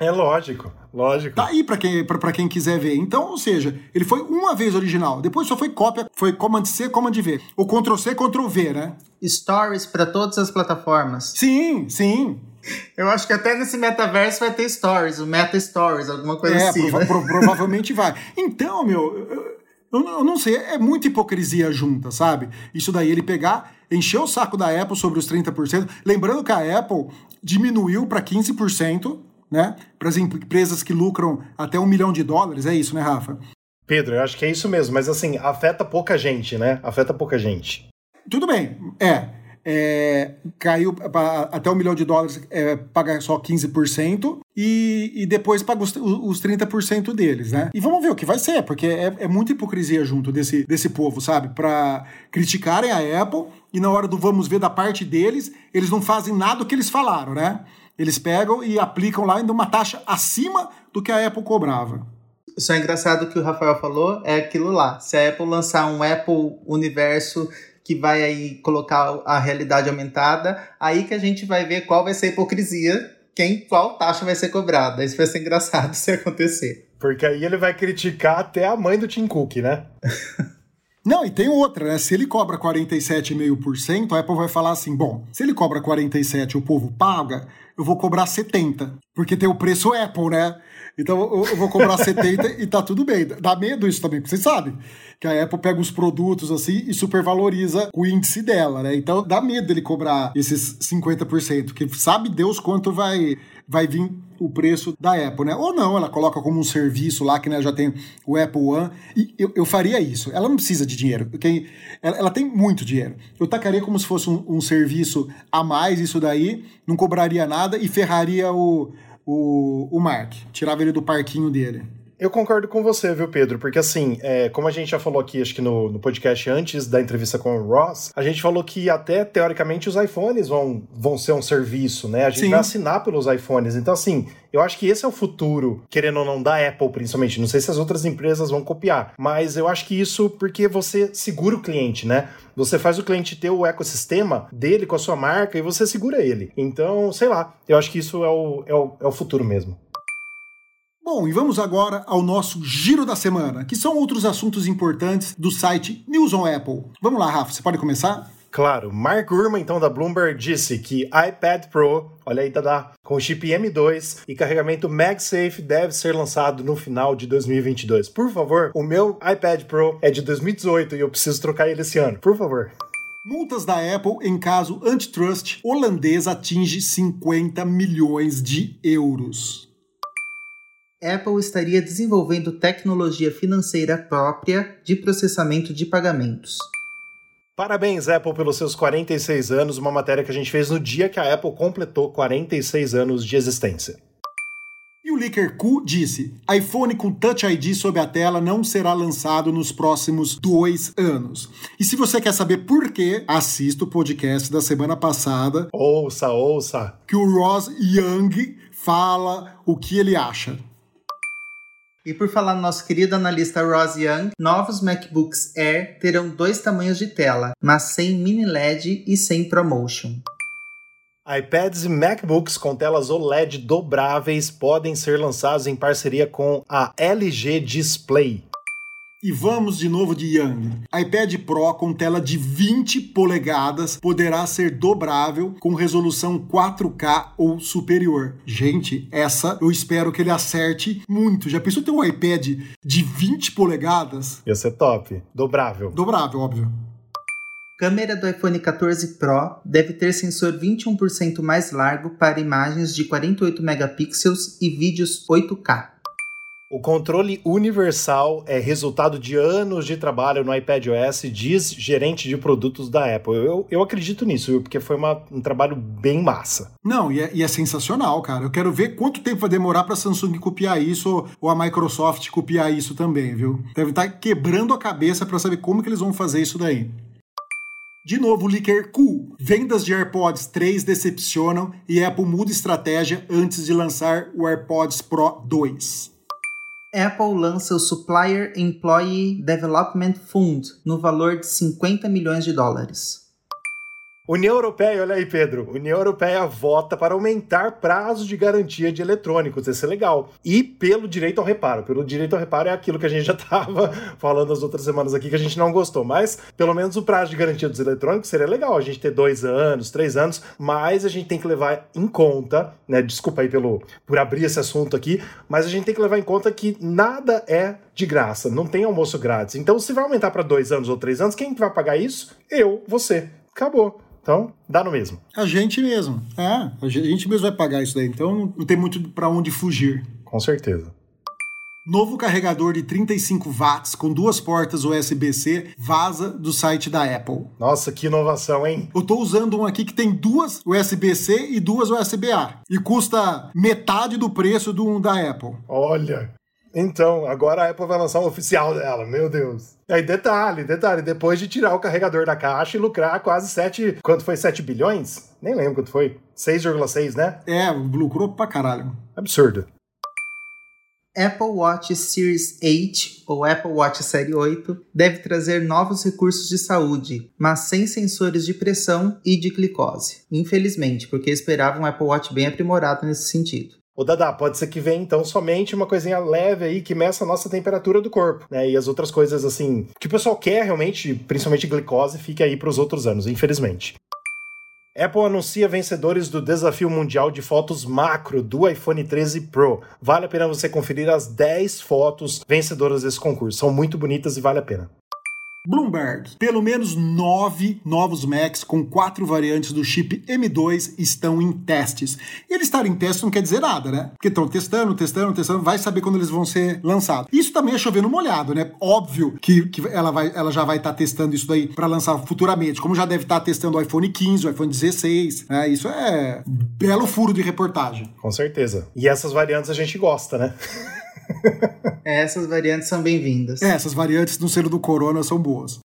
É lógico, lógico. Tá aí para quem, pra, pra quem quiser ver. Então, ou seja, ele foi uma vez original, depois só foi cópia, foi Command C, Command V. O Ctrl C, Ctrl V, né? Stories para todas as plataformas. Sim, sim. Eu acho que até nesse metaverso vai ter stories, o Meta Stories, alguma coisa é, assim. Prova né? pro, provavelmente vai. Então, meu, eu, eu, não sei, é muita hipocrisia junta, sabe? Isso daí ele pegar, encher o saco da Apple sobre os 30%. Lembrando que a Apple diminuiu para 15%, né? Para as empresas que lucram até um milhão de dólares, é isso, né, Rafa? Pedro, eu acho que é isso mesmo, mas assim, afeta pouca gente, né? Afeta pouca gente. Tudo bem, é é, caiu até um milhão de dólares, é, paga só 15%, e, e depois paga os, os 30% deles, né? E vamos ver o que vai ser, porque é, é muita hipocrisia junto desse, desse povo, sabe? Para criticarem a Apple e na hora do vamos ver da parte deles, eles não fazem nada do que eles falaram, né? Eles pegam e aplicam lá ainda uma taxa acima do que a Apple cobrava. Só é engraçado que o Rafael falou é aquilo lá. Se a Apple lançar um Apple Universo que vai aí colocar a realidade aumentada, aí que a gente vai ver qual vai ser a hipocrisia, quem, qual taxa vai ser cobrada. Isso vai ser engraçado se acontecer. Porque aí ele vai criticar até a mãe do Tim Cook, né? Não, e tem outra, né? Se ele cobra 47,5%, a Apple vai falar assim: bom, se ele cobra 47% e o povo paga, eu vou cobrar 70%. Porque tem o preço Apple, né? Então eu vou cobrar 70 e tá tudo bem. Dá medo isso também, porque vocês sabem que a Apple pega os produtos assim e supervaloriza o índice dela, né? Então dá medo dele cobrar esses 50%, que sabe Deus quanto vai vai vir o preço da Apple, né? Ou não, ela coloca como um serviço lá, que né, já tem o Apple One. E eu, eu faria isso. Ela não precisa de dinheiro. Quem, ela, ela tem muito dinheiro. Eu tacaria como se fosse um, um serviço a mais, isso daí, não cobraria nada e ferraria o, o, o Mark. Tirava ele do parquinho dele. Eu concordo com você, viu, Pedro? Porque assim, é, como a gente já falou aqui, acho que no, no, podcast antes da entrevista com o Ross, a gente falou que até teoricamente os iPhones vão, vão ser um serviço, né? A gente Sim. vai assinar pelos iPhones. Então, assim, eu acho que esse é o futuro, querendo ou não, da Apple, principalmente. Não sei se as outras empresas vão copiar, mas eu acho que isso porque você segura o cliente, né? Você faz o cliente ter o ecossistema dele com a sua marca e você segura ele. Então, sei lá, eu acho que isso é o, é o, é o futuro mesmo. Bom, e vamos agora ao nosso giro da semana, que são outros assuntos importantes do site News on Apple. Vamos lá, Rafa, você pode começar? Claro, Mark Gurman, então, da Bloomberg, disse que iPad Pro, olha aí, Dada, com chip M2 e carregamento MagSafe deve ser lançado no final de 2022. Por favor, o meu iPad Pro é de 2018 e eu preciso trocar ele esse ano. Por favor. Multas da Apple em caso antitrust holandês atinge 50 milhões de euros. Apple estaria desenvolvendo tecnologia financeira própria de processamento de pagamentos. Parabéns, Apple, pelos seus 46 anos, uma matéria que a gente fez no dia que a Apple completou 46 anos de existência. E o Licker Q disse: iPhone com Touch ID sob a tela não será lançado nos próximos dois anos. E se você quer saber por quê, assista o podcast da semana passada. Ouça, ouça. Que o Ross Young fala o que ele acha. E por falar no nosso querido analista Ross Young, novos MacBooks Air terão dois tamanhos de tela, mas sem mini LED e sem ProMotion. iPads e MacBooks com telas OLED dobráveis podem ser lançados em parceria com a LG Display. E vamos de novo de Young. iPad Pro com tela de 20 polegadas poderá ser dobrável com resolução 4K ou superior. Gente, essa eu espero que ele acerte muito. Já pensou ter um iPad de 20 polegadas? Ia ser top. Dobrável. Dobrável, óbvio. Câmera do iPhone 14 Pro deve ter sensor 21% mais largo para imagens de 48 megapixels e vídeos 8K. O controle universal é resultado de anos de trabalho no iPad OS, diz gerente de produtos da Apple. Eu, eu acredito nisso, porque foi uma, um trabalho bem massa. Não, e é, e é, sensacional, cara. Eu quero ver quanto tempo vai demorar para a Samsung copiar isso ou, a Microsoft copiar isso também, viu? Deve estar tá quebrando a cabeça para saber como que eles vão fazer isso daí. De novo, leaker cool. Vendas de AirPods 3 decepcionam e Apple muda estratégia antes de lançar o AirPods Pro 2. Apple lança o Supplier Employee Development Fund no valor de 50 milhões de dólares. União Europeia, olha aí, Pedro. União Europeia vota para aumentar prazos de garantia de eletrônicos. Isso é legal. E pelo direito ao reparo. Pelo direito ao reparo é aquilo que a gente já estava falando as outras semanas aqui que a gente não gostou. Mas pelo menos o prazo de garantia dos eletrônicos seria legal. A gente ter dois anos, três anos, mas a gente tem que levar em conta, né? Desculpa aí pelo, por abrir esse assunto aqui, mas a gente tem que levar em conta que nada é de graça, não tem almoço grátis. Então, se vai aumentar para dois anos ou três anos, quem vai pagar isso? Eu, você. Acabou. Então, dá no mesmo. A gente mesmo. É, a gente mesmo vai pagar isso daí. Então, não tem muito para onde fugir. Com certeza. Novo carregador de 35 watts com duas portas USB-C vaza do site da Apple. Nossa, que inovação, hein? Eu tô usando um aqui que tem duas USB-C e duas USB-A e custa metade do preço do um da Apple. Olha, então, agora a Apple vai lançar um oficial dela, meu Deus. E aí, detalhe, detalhe, depois de tirar o carregador da caixa e lucrar quase 7. Quanto foi? 7 bilhões? Nem lembro quanto foi. 6,6, né? É, lucrou pra caralho. Absurdo. Apple Watch Series 8 ou Apple Watch Série 8 deve trazer novos recursos de saúde, mas sem sensores de pressão e de glicose. Infelizmente, porque esperava um Apple Watch bem aprimorado nesse sentido. O Dada, pode ser que venha então somente uma coisinha leve aí que meça a nossa temperatura do corpo, né? E as outras coisas assim que o pessoal quer realmente, principalmente glicose, fique aí para os outros anos, infelizmente. Apple anuncia vencedores do desafio mundial de fotos macro do iPhone 13 Pro. Vale a pena você conferir as 10 fotos vencedoras desse concurso. São muito bonitas e vale a pena. Bloomberg. Pelo menos nove novos Macs com quatro variantes do chip M2 estão em testes. Eles estarem em testes não quer dizer nada, né? Porque estão testando, testando, testando, vai saber quando eles vão ser lançados. Isso também é chovendo molhado, né? Óbvio que, que ela, vai, ela já vai estar tá testando isso daí para lançar futuramente, como já deve estar tá testando o iPhone 15, o iPhone 16. Né? Isso é belo furo de reportagem. Com certeza. E essas variantes a gente gosta, né? Essas variantes são bem-vindas. É, essas variantes no selo do Corona são boas.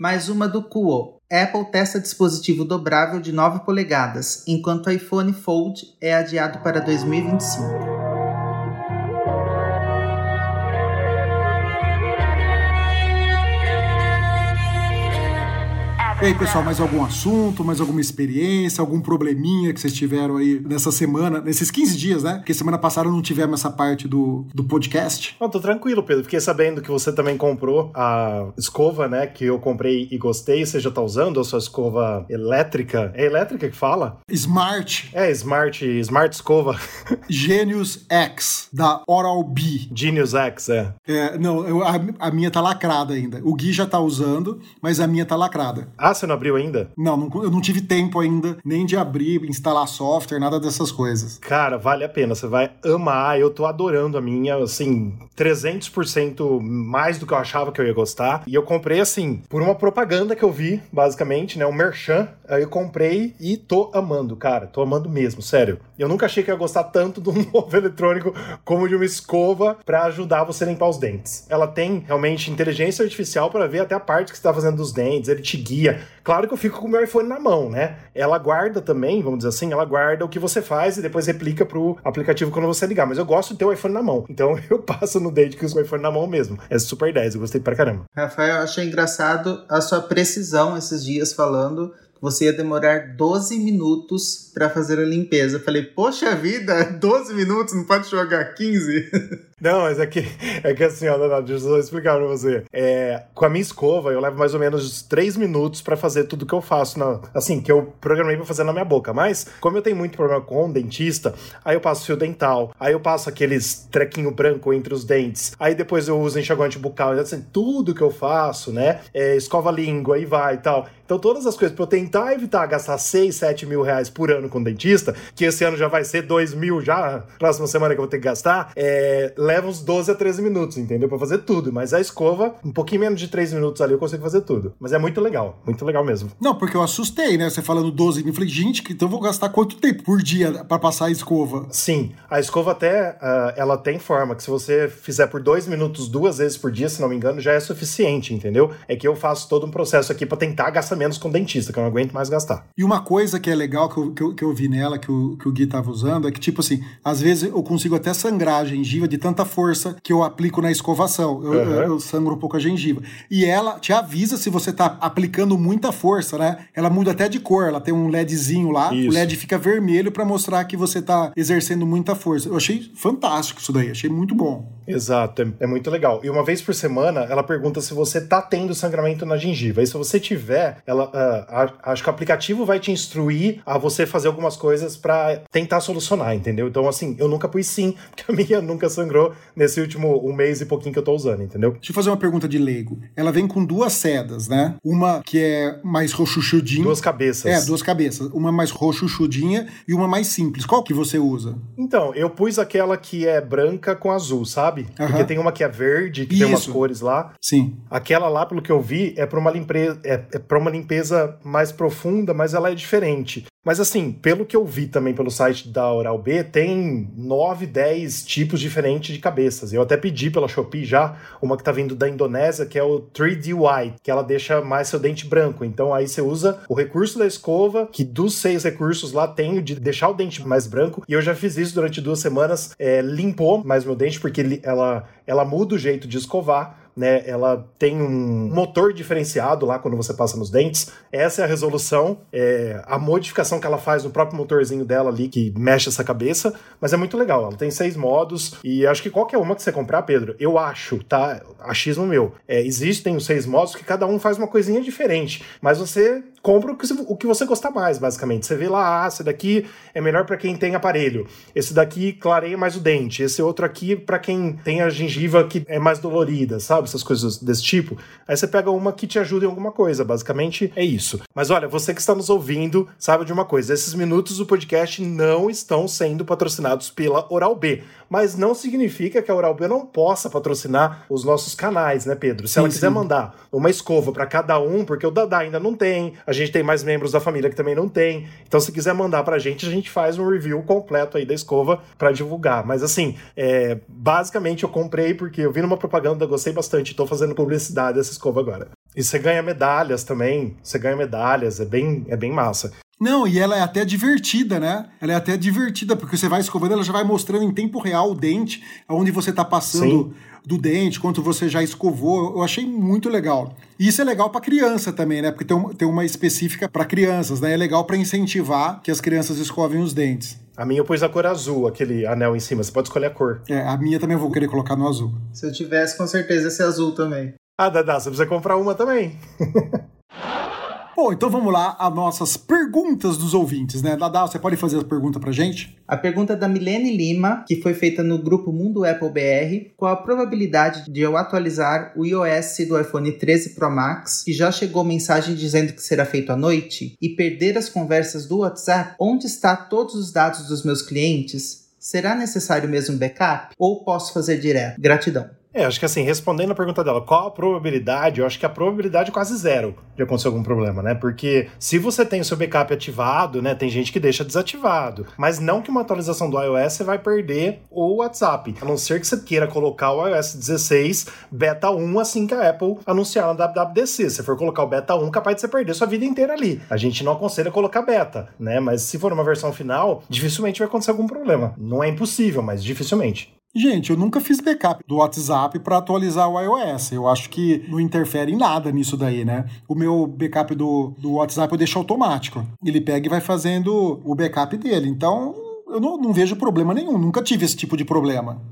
Mais uma do Kuo. Apple testa dispositivo dobrável de 9 polegadas, enquanto o iPhone Fold é adiado para 2025. E aí, pessoal, mais algum assunto, mais alguma experiência, algum probleminha que vocês tiveram aí nessa semana, nesses 15 dias, né? Porque semana passada não tivemos essa parte do, do podcast. Não, tô tranquilo, Pedro. Fiquei sabendo que você também comprou a escova, né? Que eu comprei e gostei. Você já tá usando a sua escova elétrica? É elétrica que fala? Smart. É, Smart, Smart Escova. Genius X, da Oral-B. Genius X, é. É, não, eu, a, a minha tá lacrada ainda. O Gui já tá usando, mas a minha tá lacrada. Ah, você não abriu ainda? Não, não, eu não tive tempo ainda nem de abrir, instalar software, nada dessas coisas. Cara, vale a pena, você vai amar. Eu tô adorando a minha, assim, 300% mais do que eu achava que eu ia gostar. E eu comprei, assim, por uma propaganda que eu vi, basicamente, né? Um merchan. Aí eu comprei e tô amando, cara. Tô amando mesmo, sério. Eu nunca achei que ia gostar tanto de um novo eletrônico como de uma escova para ajudar você a limpar os dentes. Ela tem realmente inteligência artificial para ver até a parte que você tá fazendo dos dentes, ele te guia. Claro que eu fico com o meu iPhone na mão, né? Ela guarda também, vamos dizer assim, ela guarda o que você faz e depois replica pro aplicativo quando você ligar. Mas eu gosto de ter o iPhone na mão. Então eu passo no date com o iPhone na mão mesmo. É super 10, eu gostei pra caramba. Rafael, achei engraçado a sua precisão esses dias falando você ia demorar 12 minutos para fazer a limpeza. Eu falei, poxa vida, 12 minutos, não pode jogar 15? Não, mas é que, é que assim, ó, não, não, deixa eu explicar pra você. É, com a minha escova, eu levo mais ou menos 3 minutos para fazer tudo que eu faço, na, assim, que eu programei pra fazer na minha boca. Mas, como eu tenho muito problema com o dentista, aí eu passo fio dental, aí eu passo aqueles trequinho branco entre os dentes, aí depois eu uso enxaguante bucal, assim, tudo que eu faço, né? É, escova a língua, aí vai e tal. Então, todas as coisas para eu tentar evitar gastar 6, 7 mil reais por ano com dentista, que esse ano já vai ser 2 mil já, próxima semana que eu vou ter que gastar, é, leva uns 12 a 13 minutos, entendeu? Para fazer tudo. Mas a escova, um pouquinho menos de 3 minutos ali, eu consigo fazer tudo. Mas é muito legal, muito legal mesmo. Não, porque eu assustei, né? Você falando 12 minutos, eu falei, gente, então eu vou gastar quanto tempo por dia para passar a escova? Sim, a escova até, uh, ela tem forma que se você fizer por 2 minutos duas vezes por dia, se não me engano, já é suficiente, entendeu? É que eu faço todo um processo aqui para tentar gastar gasta menos com dentista, que eu não aguento mais gastar. E uma coisa que é legal que eu, que eu, que eu vi nela, que o, que o Gui tava usando, é que, tipo assim, às vezes eu consigo até sangrar a gengiva de tanta força que eu aplico na escovação. Eu, uhum. eu, sangro um pouco a gengiva. E ela te avisa se você tá aplicando muita força, né? Ela muda até de cor, ela tem um LEDzinho lá, isso. o LED fica vermelho para mostrar que você tá exercendo muita força. Eu achei fantástico isso daí, achei muito bom. Exato, é, é muito legal. E uma vez por semana, ela pergunta se você tá tendo sangramento na gengiva. E se você tiver, ela uh, acho que o aplicativo vai te instruir a você fazer algumas coisas para tentar solucionar, entendeu? Então, assim, eu nunca pus sim, porque a minha nunca sangrou nesse último um mês e pouquinho que eu tô usando, entendeu? Deixa eu fazer uma pergunta de leigo. Ela vem com duas sedas, né? Uma que é mais roxuchudinha. Duas cabeças. É, duas cabeças. Uma mais roxuchudinha e uma mais simples. Qual que você usa? Então, eu pus aquela que é branca com azul, sabe? Uhum. Porque tem uma que é verde, que Isso. tem umas cores lá. Sim. Aquela lá, pelo que eu vi, é para uma limpeza, é, é para uma limpeza mais profunda, mas ela é diferente. Mas assim, pelo que eu vi também pelo site da Oral B, tem 9, 10 tipos diferentes de cabeças. Eu até pedi pela Shopee já uma que tá vindo da Indonésia, que é o 3D White, que ela deixa mais seu dente branco. Então aí você usa o recurso da escova, que dos seis recursos lá tem o de deixar o dente mais branco. E eu já fiz isso durante duas semanas, é, limpou mais meu dente, porque ela, ela muda o jeito de escovar né? Ela tem um motor diferenciado lá quando você passa nos dentes. Essa é a resolução, é a modificação que ela faz no próprio motorzinho dela ali que mexe essa cabeça, mas é muito legal. Ela tem seis modos e acho que qualquer uma que você comprar, Pedro, eu acho, tá? Achismo meu. É, existem os seis modos que cada um faz uma coisinha diferente, mas você compra o que, o que você gostar mais, basicamente. Você vê lá, ah, esse daqui é melhor para quem tem aparelho. Esse daqui clareia mais o dente. Esse outro aqui para quem tem a gengiva que é mais dolorida, sabe? Essas coisas desse tipo. Aí você pega uma que te ajuda em alguma coisa. Basicamente é isso. Mas olha, você que está nos ouvindo, sabe de uma coisa: esses minutos do podcast não estão sendo patrocinados pela Oral B. Mas não significa que a Oral B não possa patrocinar os nossos canais, né, Pedro? Se sim, ela quiser sim. mandar uma escova para cada um, porque o Dadá ainda não tem, a gente tem mais membros da família que também não tem. Então, se quiser mandar pra gente, a gente faz um review completo aí da escova para divulgar. Mas assim, é, basicamente eu comprei porque eu vi numa propaganda, gostei bastante, tô fazendo publicidade dessa escova agora. E você ganha medalhas também, você ganha medalhas, é bem, é bem massa. Não, e ela é até divertida, né? Ela é até divertida, porque você vai escovando, ela já vai mostrando em tempo real o dente, aonde você tá passando Sim. do dente, quanto você já escovou. Eu achei muito legal. E isso é legal para criança também, né? Porque tem, uma, tem uma específica para crianças, né? É legal para incentivar que as crianças escovem os dentes. A minha eu pus a cor azul, aquele anel em cima. Você pode escolher a cor. É, a minha também eu vou querer colocar no azul. Se eu tivesse, com certeza esse azul também. Ah, Dada, você precisa comprar uma também. Bom, então vamos lá às nossas perguntas dos ouvintes, né? Dada, você pode fazer a pergunta pra gente? A pergunta é da Milene Lima, que foi feita no grupo Mundo Apple BR. Qual a probabilidade de eu atualizar o iOS do iPhone 13 Pro Max, que já chegou mensagem dizendo que será feito à noite, e perder as conversas do WhatsApp? Onde está todos os dados dos meus clientes? Será necessário mesmo backup? Ou posso fazer direto? Gratidão. É, acho que assim, respondendo a pergunta dela, qual a probabilidade? Eu acho que a probabilidade é quase zero de acontecer algum problema, né? Porque se você tem o seu backup ativado, né? Tem gente que deixa desativado. Mas não que uma atualização do iOS você vai perder o WhatsApp. A não ser que você queira colocar o iOS 16 beta 1 assim que a Apple anunciar na WWDC. Se for colocar o beta 1, capaz de você perder sua vida inteira ali. A gente não aconselha colocar beta, né? Mas se for uma versão final, dificilmente vai acontecer algum problema. Não é impossível, mas dificilmente. Gente, eu nunca fiz backup do WhatsApp para atualizar o iOS. Eu acho que não interfere em nada nisso daí, né? O meu backup do, do WhatsApp eu deixo automático. Ele pega e vai fazendo o backup dele. Então, eu não, não vejo problema nenhum. Nunca tive esse tipo de problema.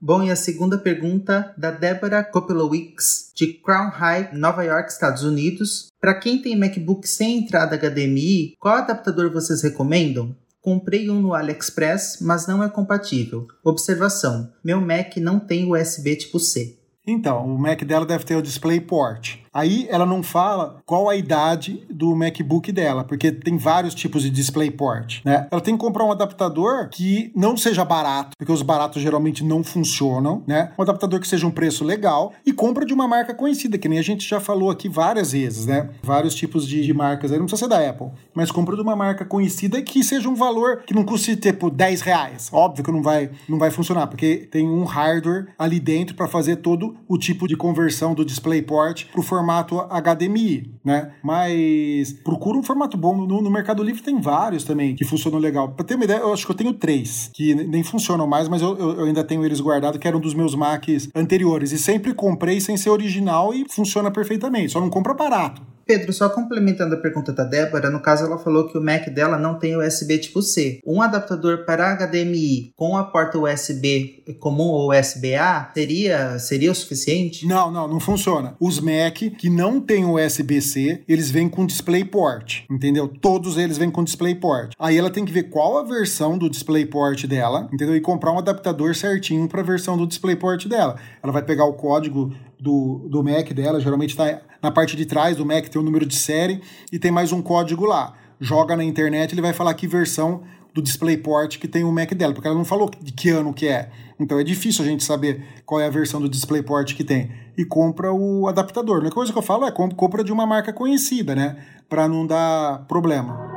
Bom, e a segunda pergunta da Débora Kopelowicz, de Crown High, Nova York, Estados Unidos. Para quem tem MacBook sem entrada HDMI, qual adaptador vocês recomendam? Comprei um no AliExpress, mas não é compatível. Observação: meu Mac não tem USB tipo C. Então, o Mac dela deve ter o DisplayPort. Aí ela não fala qual a idade do MacBook dela, porque tem vários tipos de DisplayPort, né? Ela tem que comprar um adaptador que não seja barato, porque os baratos geralmente não funcionam, né? Um adaptador que seja um preço legal e compra de uma marca conhecida, que nem a gente já falou aqui várias vezes, né? Vários tipos de, de marcas aí, não precisa ser da Apple, mas compra de uma marca conhecida que seja um valor que não custe tipo 10 reais. Óbvio que não vai, não vai funcionar, porque tem um hardware ali dentro para fazer todo o tipo de conversão do DisplayPort pro formato formato HDMI, né? Mas procura um formato bom. No, no, Mercado Livre tem vários também que funcionam legal. Pra ter uma ideia, eu acho que eu tenho três que nem funcionam mais, mas eu, eu, ainda tenho eles guardados, que eram dos meus Macs anteriores. E sempre comprei sem ser original e funciona perfeitamente. Só não compra barato. Pedro, só complementando a pergunta da Débora, no caso ela falou que o Mac dela não tem USB tipo C. Um adaptador para HDMI com a porta USB comum ou USB-A seria, seria o suficiente? Não, não, não funciona. Os Mac que não tem USB-C, eles vêm com DisplayPort, entendeu? Todos eles vêm com DisplayPort. Aí ela tem que ver qual a versão do DisplayPort dela, entendeu? E comprar um adaptador certinho para a versão do DisplayPort dela. Ela vai pegar o código do, do Mac dela, geralmente está na parte de trás do Mac, tem o um número de série e tem mais um código lá. Joga na internet, ele vai falar que versão do DisplayPort que tem o Mac dela, porque ela não falou de que ano que é. Então é difícil a gente saber qual é a versão do DisplayPort que tem. E compra o adaptador. A única coisa que eu falo é compra de uma marca conhecida, né? Para não dar problema.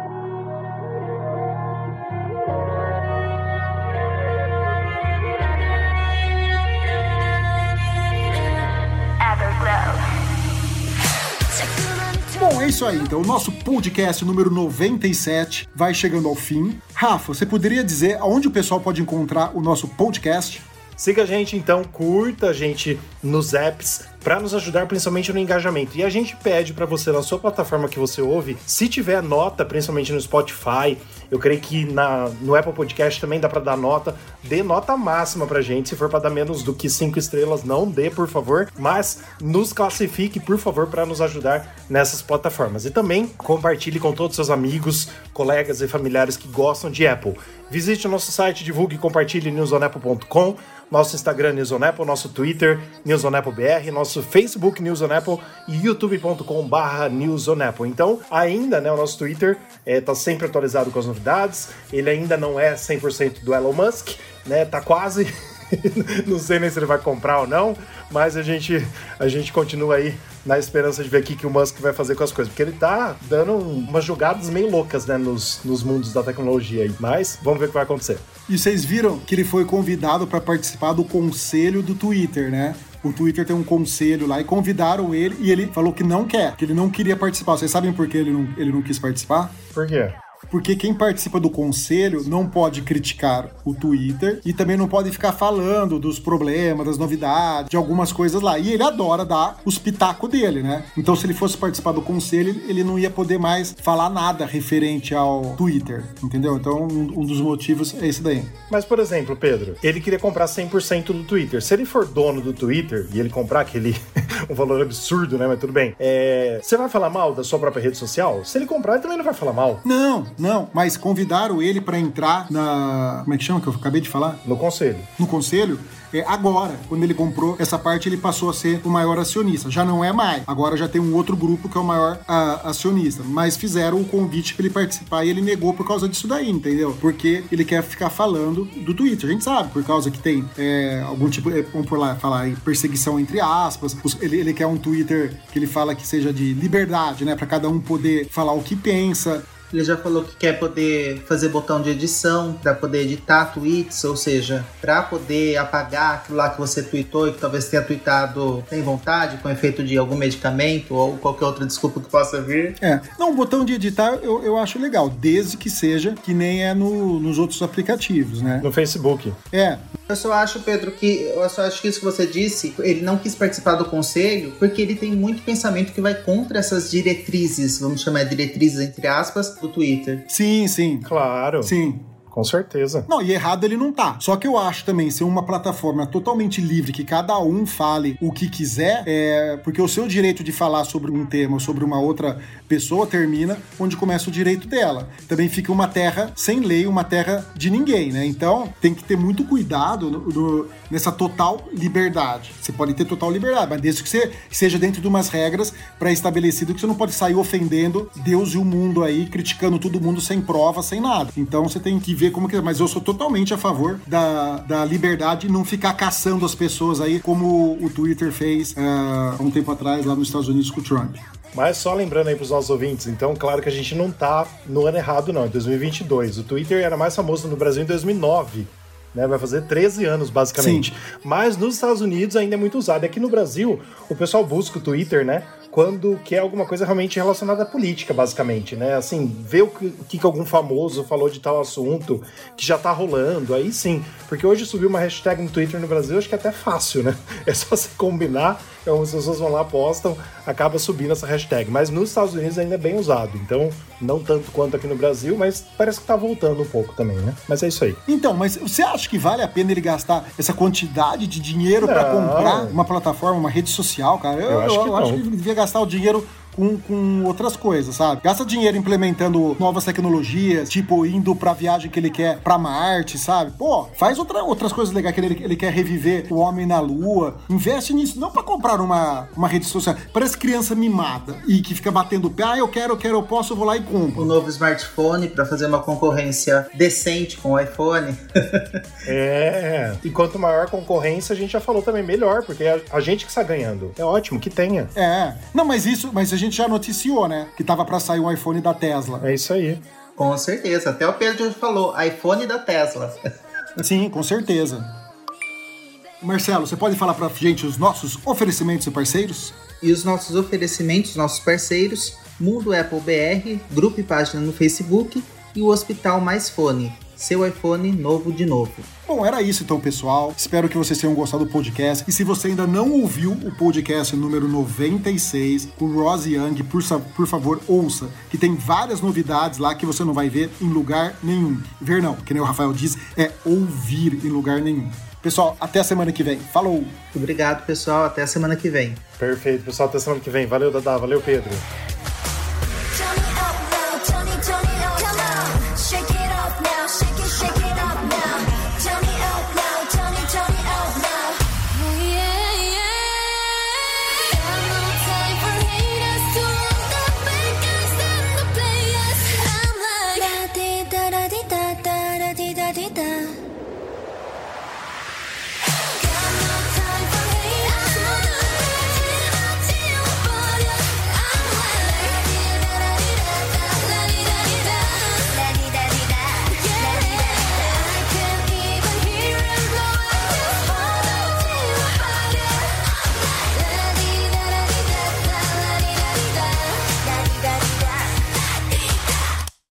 É isso aí. Então, o nosso podcast número 97 vai chegando ao fim. Rafa, você poderia dizer aonde o pessoal pode encontrar o nosso podcast? Siga a gente então, curta a gente nos apps para nos ajudar principalmente no engajamento. E a gente pede para você na sua plataforma que você ouve, se tiver nota, principalmente no Spotify, eu creio que na, no Apple Podcast também dá para dar nota, dê nota máxima pra gente. Se for para dar menos do que cinco estrelas, não dê, por favor, mas nos classifique, por favor, para nos ajudar nessas plataformas. E também compartilhe com todos os seus amigos, colegas e familiares que gostam de Apple. Visite o nosso site, divulgue e compartilhe newsonapple.com nosso Instagram News on Apple, nosso Twitter News on Apple BR, nosso Facebook News on Apple e youtube.com/barra News on Apple. Então, ainda, né, o nosso Twitter está é, sempre atualizado com as novidades. Ele ainda não é 100% do Elon Musk, né? Tá quase. não sei nem se ele vai comprar ou não, mas a gente a gente continua aí na esperança de ver o que, o Musk vai fazer com as coisas. Porque ele tá dando umas jogadas meio loucas, né, nos, nos mundos da tecnologia aí. Mas vamos ver o que vai acontecer. E vocês viram que ele foi convidado para participar do conselho do Twitter, né? O Twitter tem um conselho lá e convidaram ele e ele falou que não quer, que ele não queria participar. Vocês sabem por que ele não, ele não quis participar? Por quê? Porque quem participa do conselho não pode criticar o Twitter e também não pode ficar falando dos problemas, das novidades, de algumas coisas lá. E ele adora dar os pitacos dele, né? Então, se ele fosse participar do conselho, ele não ia poder mais falar nada referente ao Twitter, entendeu? Então, um, dos motivos é esse daí. Mas, por exemplo, Pedro, ele queria comprar 100% do Twitter. Se ele for dono do Twitter e ele comprar aquele um valor absurdo, né? Mas tudo bem. É... Você vai falar mal da sua própria rede social? Se ele comprar, ele também não vai falar mal. Não, não, mas convidaram ele para entrar na. Como é que chama que eu acabei de falar? No conselho. No conselho? É, agora, quando ele comprou essa parte, ele passou a ser o maior acionista. Já não é mais. Agora já tem um outro grupo que é o maior a, acionista. Mas fizeram o convite para ele participar e ele negou por causa disso daí, entendeu? Porque ele quer ficar falando do Twitter. A gente sabe, por causa que tem é, algum tipo, é, vamos por lá falar em perseguição entre aspas. Ele, ele quer um Twitter que ele fala que seja de liberdade, né? Para cada um poder falar o que pensa. Ele já falou que quer poder fazer botão de edição para poder editar tweets, ou seja, para poder apagar aquilo lá que você tweetou e que talvez tenha tweetado sem vontade, com efeito de algum medicamento ou qualquer outra desculpa que possa vir. É, não, o botão de editar eu, eu acho legal, desde que seja que nem é no, nos outros aplicativos, né? No Facebook. É, eu só acho, Pedro, que eu só acho que isso que você disse, ele não quis participar do conselho porque ele tem muito pensamento que vai contra essas diretrizes, vamos chamar de diretrizes entre aspas, do Twitter. Sim, sim. Claro. Sim Com certeza. Não, e errado ele não tá. Só que eu acho também ser uma plataforma totalmente livre, que cada um fale o que quiser, é porque o seu direito de falar sobre um tema, sobre uma outra pessoa termina onde começa o direito dela. Também fica uma terra sem lei, uma terra de ninguém, né? Então tem que ter muito cuidado no, no, nessa total liberdade. Você pode ter total liberdade, mas desde que você seja dentro de umas regras pré-estabelecidas que você não pode sair ofendendo Deus e o mundo aí, criticando todo mundo sem prova, sem nada. Então você tem que ver como que é. Mas eu sou totalmente a favor da, da liberdade e não ficar caçando as pessoas aí, como o Twitter fez uh, há um tempo atrás lá nos Estados Unidos com o Trump. Mas só lembrando aí para os nossos ouvintes, então, claro que a gente não tá no ano errado, não, em 2022. O Twitter era mais famoso no Brasil em 2009. Né, vai fazer 13 anos, basicamente. Sim. Mas nos Estados Unidos ainda é muito usado. Aqui no Brasil, o pessoal busca o Twitter, né? Quando quer alguma coisa realmente relacionada à política, basicamente, né? Assim, ver o que, o que algum famoso falou de tal assunto que já tá rolando, aí sim. Porque hoje subir uma hashtag no Twitter no Brasil, acho que é até fácil, né? É só você combinar, então as pessoas vão lá, postam, acaba subindo essa hashtag. Mas nos Estados Unidos ainda é bem usado, então não tanto quanto aqui no Brasil, mas parece que tá voltando um pouco também, né? Mas é isso aí. Então, mas você acha que vale a pena ele gastar essa quantidade de dinheiro para comprar uma plataforma, uma rede social, cara? Eu, eu acho, eu, que, eu acho que ele devia gastar gastar o dinheiro com, com outras coisas, sabe? Gasta dinheiro implementando novas tecnologias, tipo indo pra viagem que ele quer pra Marte, sabe? Pô, faz outra, outras coisas legais que ele, ele quer reviver o homem na lua. Investe nisso, não pra comprar uma, uma rede social. Parece criança mimada e que fica batendo o pé. Ah, eu quero, eu quero, eu posso, eu vou lá e compro. O novo smartphone pra fazer uma concorrência decente com o iPhone. é. E quanto maior a concorrência, a gente já falou também, melhor, porque é a gente que está ganhando. É ótimo que tenha. É. Não, mas isso, mas a gente gente já noticiou, né? Que tava para sair um iPhone da Tesla. É isso aí. Com certeza. Até o Pedro falou, iPhone da Tesla. Sim, com certeza. Marcelo, você pode falar pra gente os nossos oferecimentos e parceiros? E os nossos oferecimentos, nossos parceiros, Mundo Apple BR, grupo e página no Facebook e o Hospital Mais Fone seu iPhone novo de novo. Bom, era isso então, pessoal. Espero que vocês tenham gostado do podcast. E se você ainda não ouviu o podcast número 96 com Rose Young, por, por favor, ouça, que tem várias novidades lá que você não vai ver em lugar nenhum. Ver não, que nem o Rafael diz, é ouvir em lugar nenhum. Pessoal, até a semana que vem. Falou! Obrigado, pessoal. Até a semana que vem. Perfeito, pessoal. Até a semana que vem. Valeu, Dadá. Valeu, Pedro.